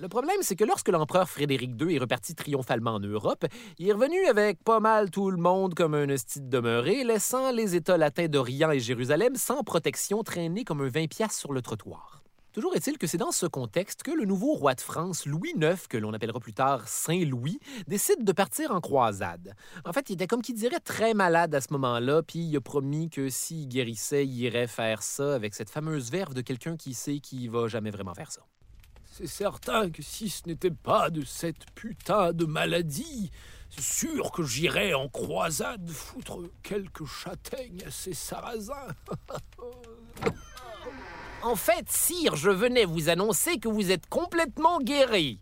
Le problème, c'est que lorsque l'empereur Frédéric II est reparti triomphalement en Europe, il est revenu avec pas mal tout le monde comme un hostie demeuré, laissant les États latins d'Orient et Jérusalem sans protection traîner comme un 20 piastres sur le trottoir. Toujours est-il que c'est dans ce contexte que le nouveau roi de France, Louis IX, que l'on appellera plus tard Saint-Louis, décide de partir en croisade. En fait, il était comme qui dirait très malade à ce moment-là, puis il a promis que s'il guérissait, il irait faire ça avec cette fameuse verve de quelqu'un qui sait qu'il va jamais vraiment faire ça. C'est certain que si ce n'était pas de cette putain de maladie, c'est sûr que j'irais en croisade foutre quelques châtaignes à ces sarrasins. En fait, sire, je venais vous annoncer que vous êtes complètement guéri.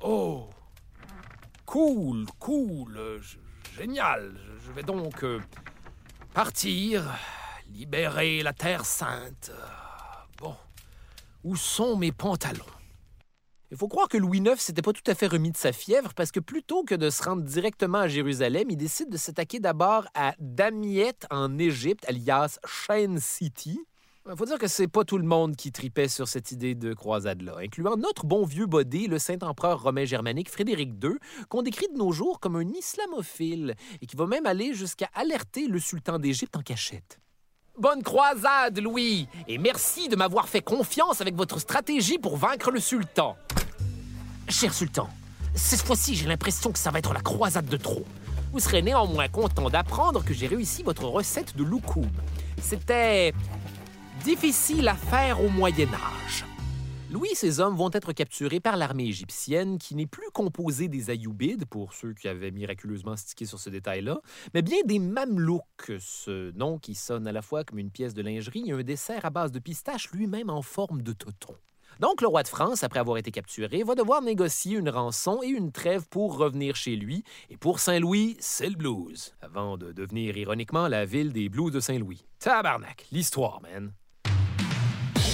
Oh Cool, cool, génial. Je vais donc euh, partir, libérer la Terre Sainte. Bon, où sont mes pantalons? Il faut croire que Louis IX s'était pas tout à fait remis de sa fièvre parce que plutôt que de se rendre directement à Jérusalem, il décide de s'attaquer d'abord à Damiette en Égypte, alias Shen City, il faut dire que c'est pas tout le monde qui tripait sur cette idée de croisade-là, incluant notre bon vieux bodé, le saint-empereur romain germanique Frédéric II, qu'on décrit de nos jours comme un islamophile et qui va même aller jusqu'à alerter le sultan d'Égypte en cachette. Bonne croisade, Louis, et merci de m'avoir fait confiance avec votre stratégie pour vaincre le sultan. Cher sultan, cette fois-ci, j'ai l'impression que ça va être la croisade de trop. Vous serez néanmoins content d'apprendre que j'ai réussi votre recette de loukoum. C'était difficile à faire au Moyen Âge. Louis et ses hommes vont être capturés par l'armée égyptienne, qui n'est plus composée des Ayyoubides, pour ceux qui avaient miraculeusement stické sur ce détail-là, mais bien des Mamelouks, ce nom qui sonne à la fois comme une pièce de lingerie et un dessert à base de pistache lui-même en forme de toton. Donc, le roi de France, après avoir été capturé, va devoir négocier une rançon et une trêve pour revenir chez lui. Et pour Saint-Louis, c'est le blues, avant de devenir ironiquement la ville des blues de Saint-Louis. Tabarnak, l'histoire, man.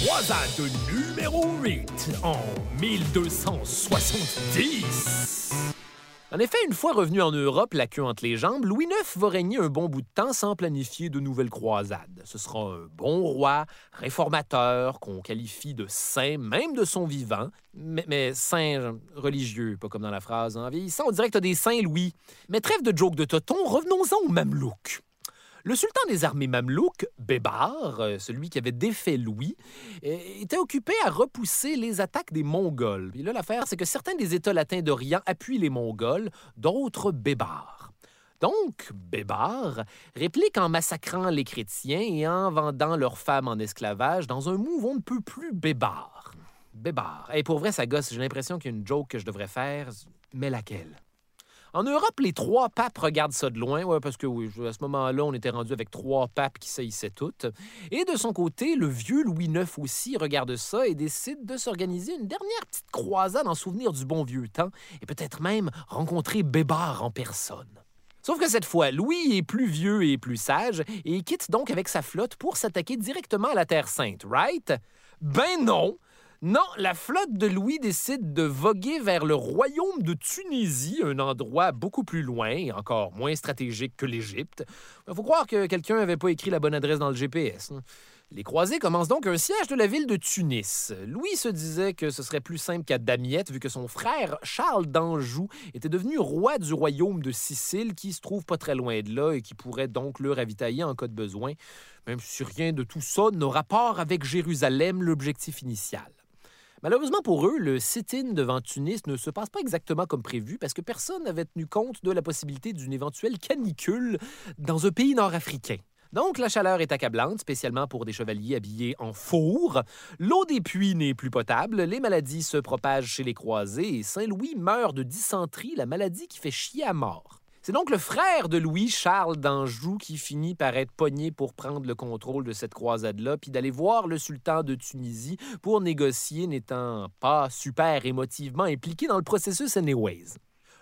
Croisade numéro 8 en 1270. En effet, une fois revenu en Europe, la queue entre les jambes, Louis IX va régner un bon bout de temps sans planifier de nouvelles croisades. Ce sera un bon roi, réformateur, qu'on qualifie de saint, même de son vivant, mais, saint religieux, pas comme dans la phrase. En vieillissant, on dirait que des saints Louis. Mais trêve de joke de toton, revenons-en au Mamelouk. Le sultan des armées mamelouks, Bébar, euh, celui qui avait défait Louis, euh, était occupé à repousser les attaques des Mongols. Puis là, l'affaire, c'est que certains des États latins d'Orient appuient les Mongols, d'autres Bébar. Donc, Bébar réplique en massacrant les chrétiens et en vendant leurs femmes en esclavage dans un mouvement on ne peut plus Bébar. Bébar. Et pour vrai, ça gosse, j'ai l'impression qu'il y a une joke que je devrais faire, mais laquelle? En Europe, les trois papes regardent ça de loin, parce que à ce moment-là, on était rendu avec trois papes qui saillissaient toutes. Et de son côté, le vieux Louis IX aussi regarde ça et décide de s'organiser une dernière petite croisade en souvenir du bon vieux temps et peut-être même rencontrer Bébar en personne. Sauf que cette fois, Louis est plus vieux et plus sage et quitte donc avec sa flotte pour s'attaquer directement à la Terre Sainte, right? Ben non! Non, la flotte de Louis décide de voguer vers le royaume de Tunisie, un endroit beaucoup plus loin et encore moins stratégique que l'Égypte. Il faut croire que quelqu'un n'avait pas écrit la bonne adresse dans le GPS. Hein. Les croisés commencent donc un siège de la ville de Tunis. Louis se disait que ce serait plus simple qu'à Damiette, vu que son frère Charles d'Anjou était devenu roi du royaume de Sicile, qui se trouve pas très loin de là et qui pourrait donc le ravitailler en cas de besoin, même si rien de tout ça n'a rapport avec Jérusalem, l'objectif initial. Malheureusement pour eux, le sit-in devant Tunis ne se passe pas exactement comme prévu parce que personne n'avait tenu compte de la possibilité d'une éventuelle canicule dans un pays nord-africain. Donc, la chaleur est accablante, spécialement pour des chevaliers habillés en four. L'eau des puits n'est plus potable, les maladies se propagent chez les croisés et Saint-Louis meurt de dysenterie, la maladie qui fait chier à mort. C'est donc le frère de Louis, Charles d'Anjou, qui finit par être pogné pour prendre le contrôle de cette croisade-là, puis d'aller voir le sultan de Tunisie pour négocier, n'étant pas super émotivement impliqué dans le processus anyways.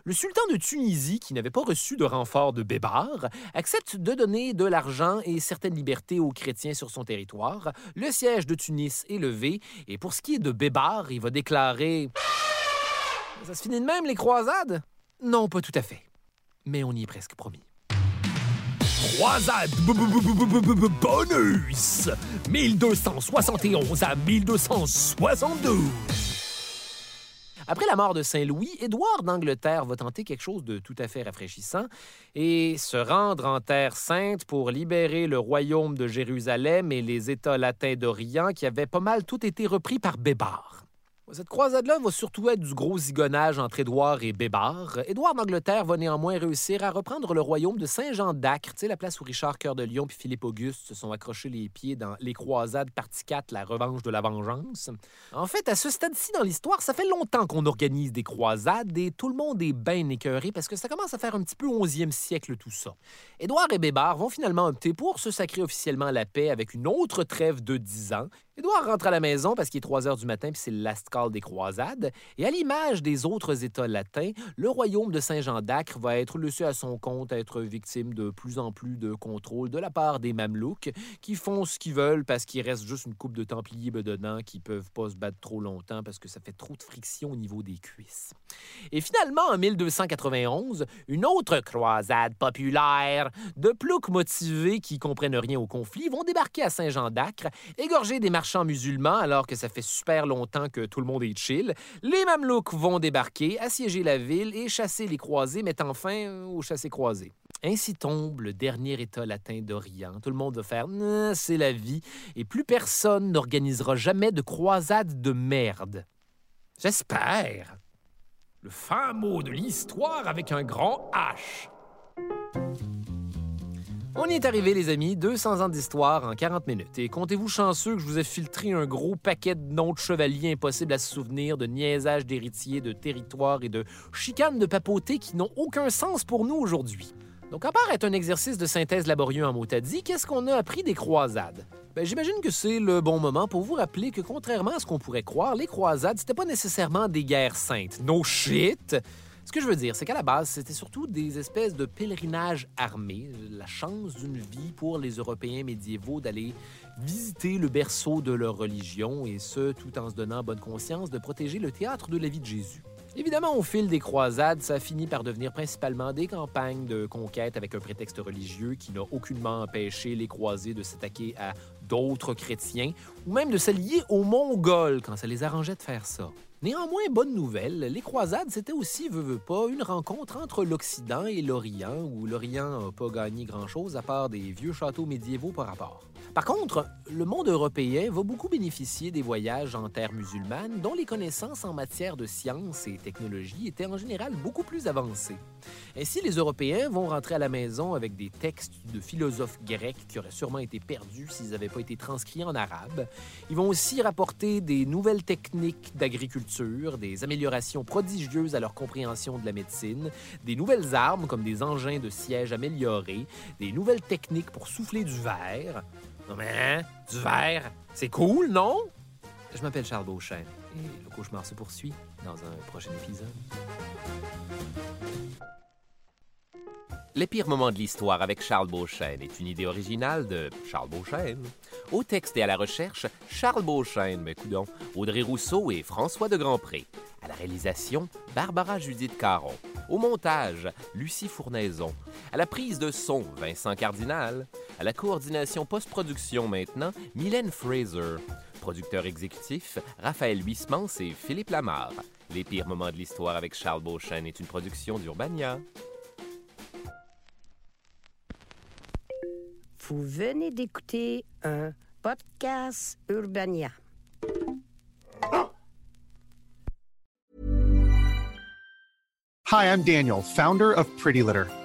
Le sultan de Tunisie, qui n'avait pas reçu de renfort de Bébar, accepte de donner de l'argent et certaines libertés aux chrétiens sur son territoire. Le siège de Tunis est levé, et pour ce qui est de Bébar, il va déclarer Ça se finit de même, les croisades? Non, pas tout à fait. Mais on y est presque promis. Croisade bonus 1271 à 1272. Après la mort de Saint-Louis, Édouard d'Angleterre va tenter quelque chose de tout à fait rafraîchissant et se rendre en Terre sainte pour libérer le royaume de Jérusalem et les États latins d'Orient qui avaient pas mal tout été repris par Bébar. Cette croisade-là va surtout être du gros zigonnage entre Édouard et Bébar. Édouard d'Angleterre va néanmoins réussir à reprendre le royaume de Saint-Jean d'Acre, la place où Richard Cœur de Lion et Philippe Auguste se sont accrochés les pieds dans les croisades partie 4, la revanche de la vengeance. En fait, à ce stade-ci dans l'histoire, ça fait longtemps qu'on organise des croisades et tout le monde est bien écœuré parce que ça commence à faire un petit peu 11e siècle tout ça. Édouard et Bébar vont finalement opter pour se sacrer officiellement la paix avec une autre trêve de 10 ans. Édouard rentre à la maison parce qu'il est 3 heures du matin puis c'est le last call des croisades. Et à l'image des autres États latins, le royaume de Saint-Jean d'Acre va être laissé à son compte, être victime de plus en plus de contrôle de la part des Mamelouks qui font ce qu'ils veulent parce qu'il reste juste une coupe de Templiers bedonnants qui peuvent pas se battre trop longtemps parce que ça fait trop de friction au niveau des cuisses. Et finalement, en 1291, une autre croisade populaire de ploucs motivés qui comprennent rien au conflit vont débarquer à Saint-Jean d'Acre, égorger des marchands musulmans alors que ça fait super longtemps que tout le monde est chill. Les Mamelouks vont débarquer, assiéger la ville et chasser les croisés, mettant fin aux chassés croisés. Ainsi tombe le dernier État latin d'Orient. Tout le monde va faire c'est la vie et plus personne n'organisera jamais de croisade de merde. J'espère. Le fin mot de l'histoire avec un grand H. On y est arrivé, les amis, 200 ans d'histoire en 40 minutes. Et comptez-vous chanceux que je vous ai filtré un gros paquet de noms de chevaliers impossibles à se souvenir, de niaisages d'héritiers, de territoires et de chicanes de papauté qui n'ont aucun sens pour nous aujourd'hui. Donc, à part être un exercice de synthèse laborieux en dit, qu'est-ce qu'on a appris des croisades? Ben, J'imagine que c'est le bon moment pour vous rappeler que, contrairement à ce qu'on pourrait croire, les croisades, c'était pas nécessairement des guerres saintes. No shit! Ce que je veux dire, c'est qu'à la base, c'était surtout des espèces de pèlerinages armés, la chance d'une vie pour les Européens médiévaux d'aller visiter le berceau de leur religion, et ce, tout en se donnant bonne conscience de protéger le théâtre de la vie de Jésus. Évidemment, au fil des croisades, ça finit par devenir principalement des campagnes de conquête avec un prétexte religieux qui n'a aucunement empêché les croisés de s'attaquer à d'autres chrétiens ou même de s'allier aux Mongols quand ça les arrangeait de faire ça. Néanmoins, bonne nouvelle, les croisades, c'était aussi, veut, veut pas, une rencontre entre l'Occident et l'Orient, où l'Orient n'a pas gagné grand-chose à part des vieux châteaux médiévaux par rapport. Par contre, le monde européen va beaucoup bénéficier des voyages en terre musulmane dont les connaissances en matière de sciences et technologie étaient en général beaucoup plus avancées. Ainsi, les Européens vont rentrer à la maison avec des textes de philosophes grecs qui auraient sûrement été perdus s'ils n'avaient pas été transcrits en arabe. Ils vont aussi rapporter des nouvelles techniques d'agriculture, des améliorations prodigieuses à leur compréhension de la médecine, des nouvelles armes comme des engins de siège améliorés, des nouvelles techniques pour souffler du verre. Non mais hein, du verre, c'est cool, non? Je m'appelle Charles Beauchesne et le cauchemar se poursuit dans un prochain épisode. Les pires moments de l'histoire avec Charles Beauchesne est une idée originale de Charles Beauchesne. Au texte et à la recherche, Charles Beauchesne, mais coudons, Audrey Rousseau et François de Grandpré. À la réalisation, Barbara Judith Caron. Au montage, Lucie Fournaison. À la prise de son, Vincent Cardinal. À la coordination post-production maintenant, Mylène Fraser. Producteur exécutif, Raphaël Huismans et Philippe Lamarre. Les pires moments de l'histoire avec Charles Beauchesne est une production d'Urbania. Vous venez d'écouter un podcast Urbania. Hi, I'm Daniel, founder of Pretty Litter.